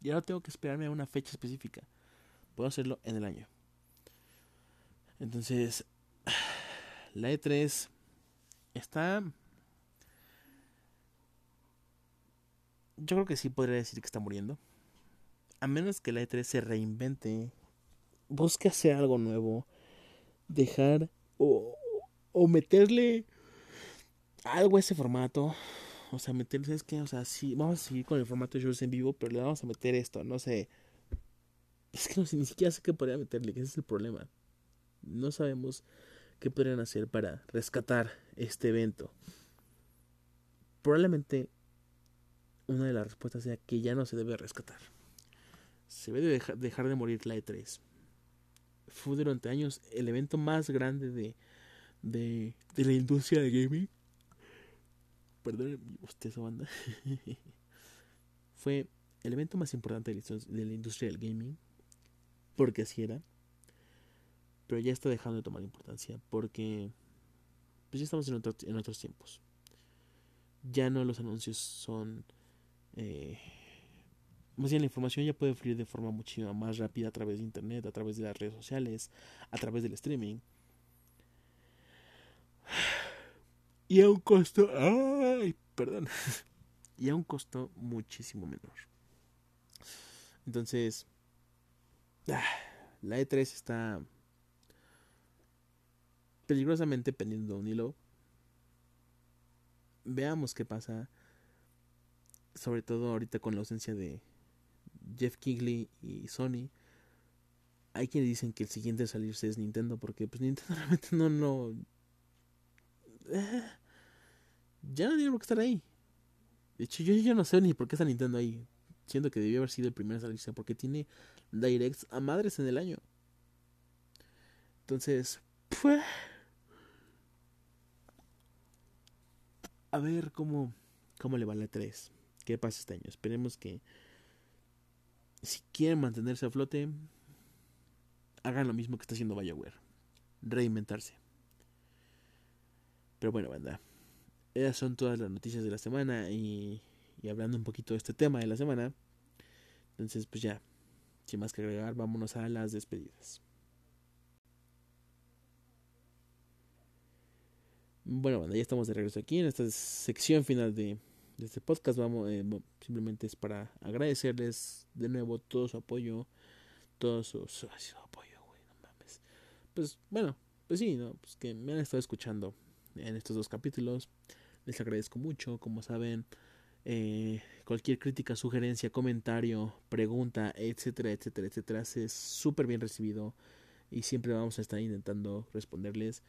Ya no tengo que esperarme a una fecha específica. Puedo hacerlo en el año. Entonces, <sighs> la E3 está yo creo que sí podría decir que está muriendo. A menos que la E3 se reinvente, busque hacer algo nuevo, dejar o, o meterle algo a ese formato. O sea, meterle, es que, o sea, sí, vamos a seguir con el formato de shows en vivo, pero le vamos a meter esto, no sé. Es que no sé, ni siquiera sé qué podría meterle, ese es el problema. No sabemos qué podrían hacer para rescatar este evento. Probablemente una de las respuestas sea que ya no se debe rescatar. Se debe dejar de morir la E3. Fue durante años el evento más grande de, de, de la industria de gaming. Perdón, usted esa banda. <laughs> Fue el evento más importante de la industria del gaming. Porque así era. Pero ya está dejando de tomar importancia. Porque pues ya estamos en, en otros tiempos. Ya no los anuncios son eh, más bien la información ya puede fluir de forma muchísimo más rápida a través de internet, a través de las redes sociales, a través del streaming. Y a un costo, ay, perdón, <laughs> y a un costo muchísimo menor. Entonces, ah, la E3 está peligrosamente pendiendo un hilo. Veamos qué pasa sobre todo ahorita con la ausencia de Jeff Kigley y Sony, hay quienes dicen que el siguiente a salirse es Nintendo, porque pues Nintendo <laughs> realmente no, no... Eh, ya no tiene por qué estar ahí. De hecho, yo ya no sé ni por qué está Nintendo ahí. Siento que debió haber sido el primero a salirse, porque tiene directs a madres en el año. Entonces, pues... A ver cómo, cómo le va la 3 qué pasa este año. Esperemos que si quieren mantenerse a flote, hagan lo mismo que está haciendo BioWare. Reinventarse. Pero bueno, banda. Esas son todas las noticias de la semana y, y hablando un poquito de este tema de la semana. Entonces, pues ya, sin más que agregar, vámonos a las despedidas. Bueno, banda, ya estamos de regreso aquí en esta sección final de, de este podcast. Vamos, eh, simplemente es para agradecerles de nuevo todo su apoyo, todo su, apoyo, güey, no mames. Pues bueno, pues sí, ¿no? Pues que me han estado escuchando en estos dos capítulos. Les agradezco mucho, como saben. Eh, cualquier crítica, sugerencia, comentario, pregunta, etcétera, etcétera, etcétera, es súper bien recibido y siempre vamos a estar intentando responderles.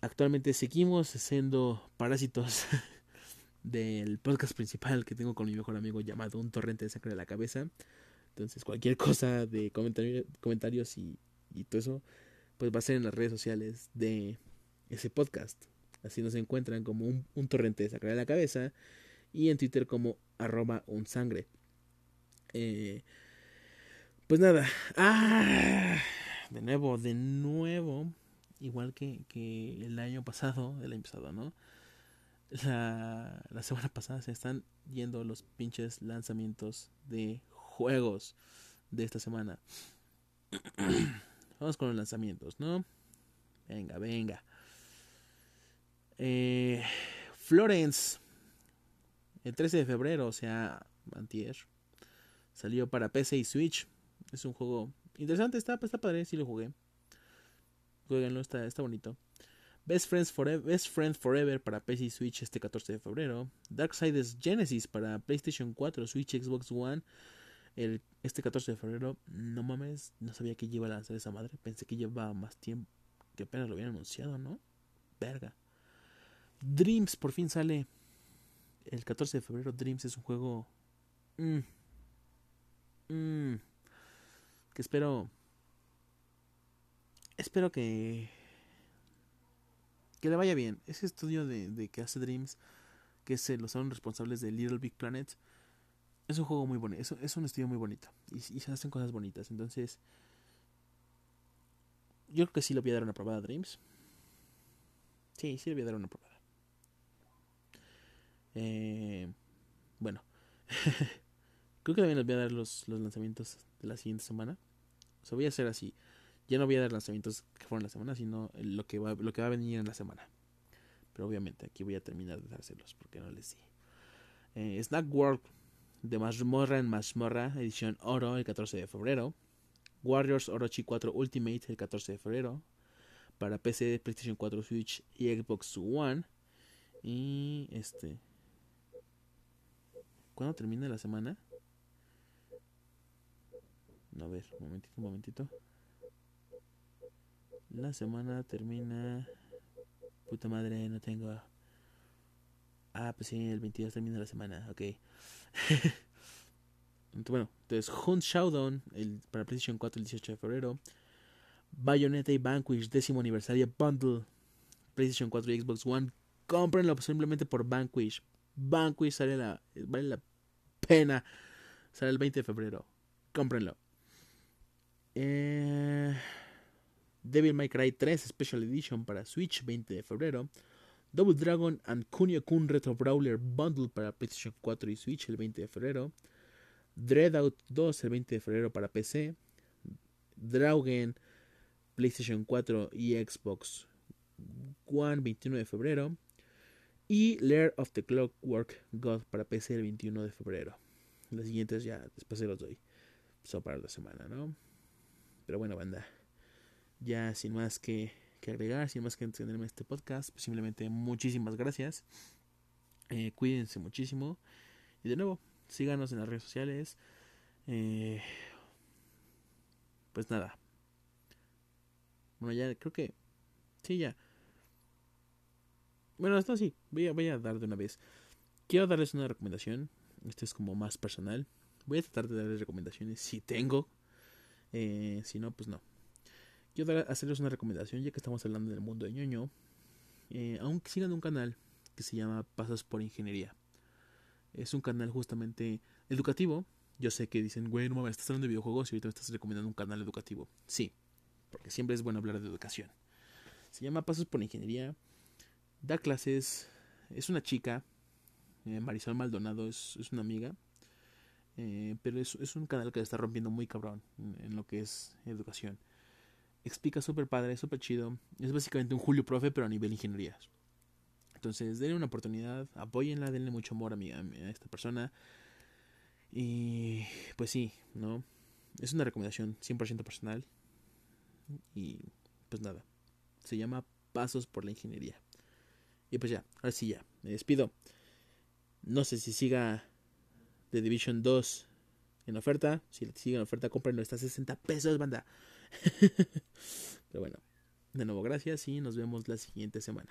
Actualmente seguimos siendo parásitos <laughs> del podcast principal que tengo con mi mejor amigo llamado Un Torrente de Sangre de la Cabeza. Entonces, cualquier cosa de comentarios y, todo eso, pues va a ser en las redes sociales de ese podcast. Así nos encuentran como un, torrente de sangre de la cabeza y en Twitter como arroba un sangre. Eh, pues nada. Ah, de nuevo, de nuevo. Igual que, que el año pasado, el año pasado, ¿no? La, la semana pasada se están yendo los pinches lanzamientos de juegos de esta semana. Vamos con los lanzamientos, ¿no? Venga, venga. Eh, Florence, el 13 de febrero, o sea, Mantier, salió para PC y Switch. Es un juego interesante, está, está padre, sí lo jugué. Jueguenlo, está, está bonito. Best Friends Forever, Friend Forever para PC y Switch este 14 de febrero. Darksiders Genesis para PlayStation 4, Switch, Xbox One el, este 14 de febrero. No mames, no sabía que iba a lanzar esa madre. Pensé que llevaba más tiempo. Que apenas lo habían anunciado, ¿no? Verga. Dreams por fin sale el 14 de febrero. Dreams es un juego. Mmm, mmm, que espero. Espero que que le vaya bien. Ese estudio de, de que hace Dreams, que se los son responsables de Little Big Planet, es un juego muy bonito, es, un estudio muy bonito y, se hacen cosas bonitas. Entonces, yo creo que sí le voy a dar una probada a Dreams. Sí, sí le voy a dar una probada. Eh, bueno, <laughs> creo que también les voy a dar los, los lanzamientos de la siguiente semana. O sea, voy a hacer así ya no voy a dar lanzamientos que fueron la semana, sino lo que va, lo que va a venir en la semana. Pero obviamente aquí voy a terminar de dárselos porque no les di. Eh, Snack World de Mazmorra en Mazmorra, edición oro, el 14 de febrero. Warriors Orochi 4 Ultimate, el 14 de febrero. Para PC, PlayStation 4, Switch y Xbox One. Y este. ¿Cuándo termina la semana? A ver, un momentito, un momentito. La semana termina. Puta madre, no tengo. Ah, pues sí, el 22 termina la semana, ok. <laughs> bueno, entonces Hunt Showdown el, para PlayStation 4 el 18 de febrero. Bayonetta y Vanquish décimo aniversario bundle. PlayStation 4 y Xbox One. Cómprenlo simplemente por Vanquish. Vanquish sale la, vale la pena. Sale el 20 de febrero. Cómprenlo. Eh, Devil May Cry 3 Special Edition para Switch 20 de febrero. Double Dragon and Kunio Kun Retro Brawler Bundle para PlayStation 4 y Switch el 20 de febrero. Dreadout 2 el 20 de febrero para PC. Draugen PlayStation 4 y Xbox One 21 de febrero. Y Lair of the Clockwork God para PC el 21 de febrero. Las siguientes ya después se los doy. Son para la semana, ¿no? Pero bueno, banda. Ya sin más que, agregar, sin más que entenderme este podcast, pues simplemente muchísimas gracias. Eh, cuídense muchísimo. Y de nuevo, síganos en las redes sociales. Eh, pues nada. Bueno, ya creo que... Sí, ya. Bueno, esto sí, voy a, voy a dar de una vez. Quiero darles una recomendación. Esto es como más personal. Voy a tratar de darles recomendaciones si tengo. Eh, si no, pues no. Quiero hacerles una recomendación, ya que estamos hablando del mundo de ñoño. Eh, aunque sigan un canal que se llama Pasos por Ingeniería. Es un canal justamente educativo. Yo sé que dicen, güey, no mames, estás hablando de videojuegos y ahorita me estás recomendando un canal educativo. Sí, porque siempre es bueno hablar de educación. Se llama Pasos por Ingeniería. Da clases. Es una chica. Eh, Marisol Maldonado es, una amiga. Eh, pero es, es, un canal que está rompiendo muy cabrón en, lo que es educación. Explica súper padre, súper chido. Es básicamente un Julio Profe, pero a nivel ingeniería. Entonces, denle una oportunidad, apóyenla, denle mucho amor a, mi, a, a esta persona. Y pues sí, ¿no? Es una recomendación 100% personal. Y pues nada, se llama Pasos por la Ingeniería. Y pues ya, ahora sí ya, me despido. No sé si siga The Division 2 en oferta. Si sigue en oferta, cómprenlo. Está a 60 pesos, banda. Pero bueno, de nuevo gracias y nos vemos la siguiente semana.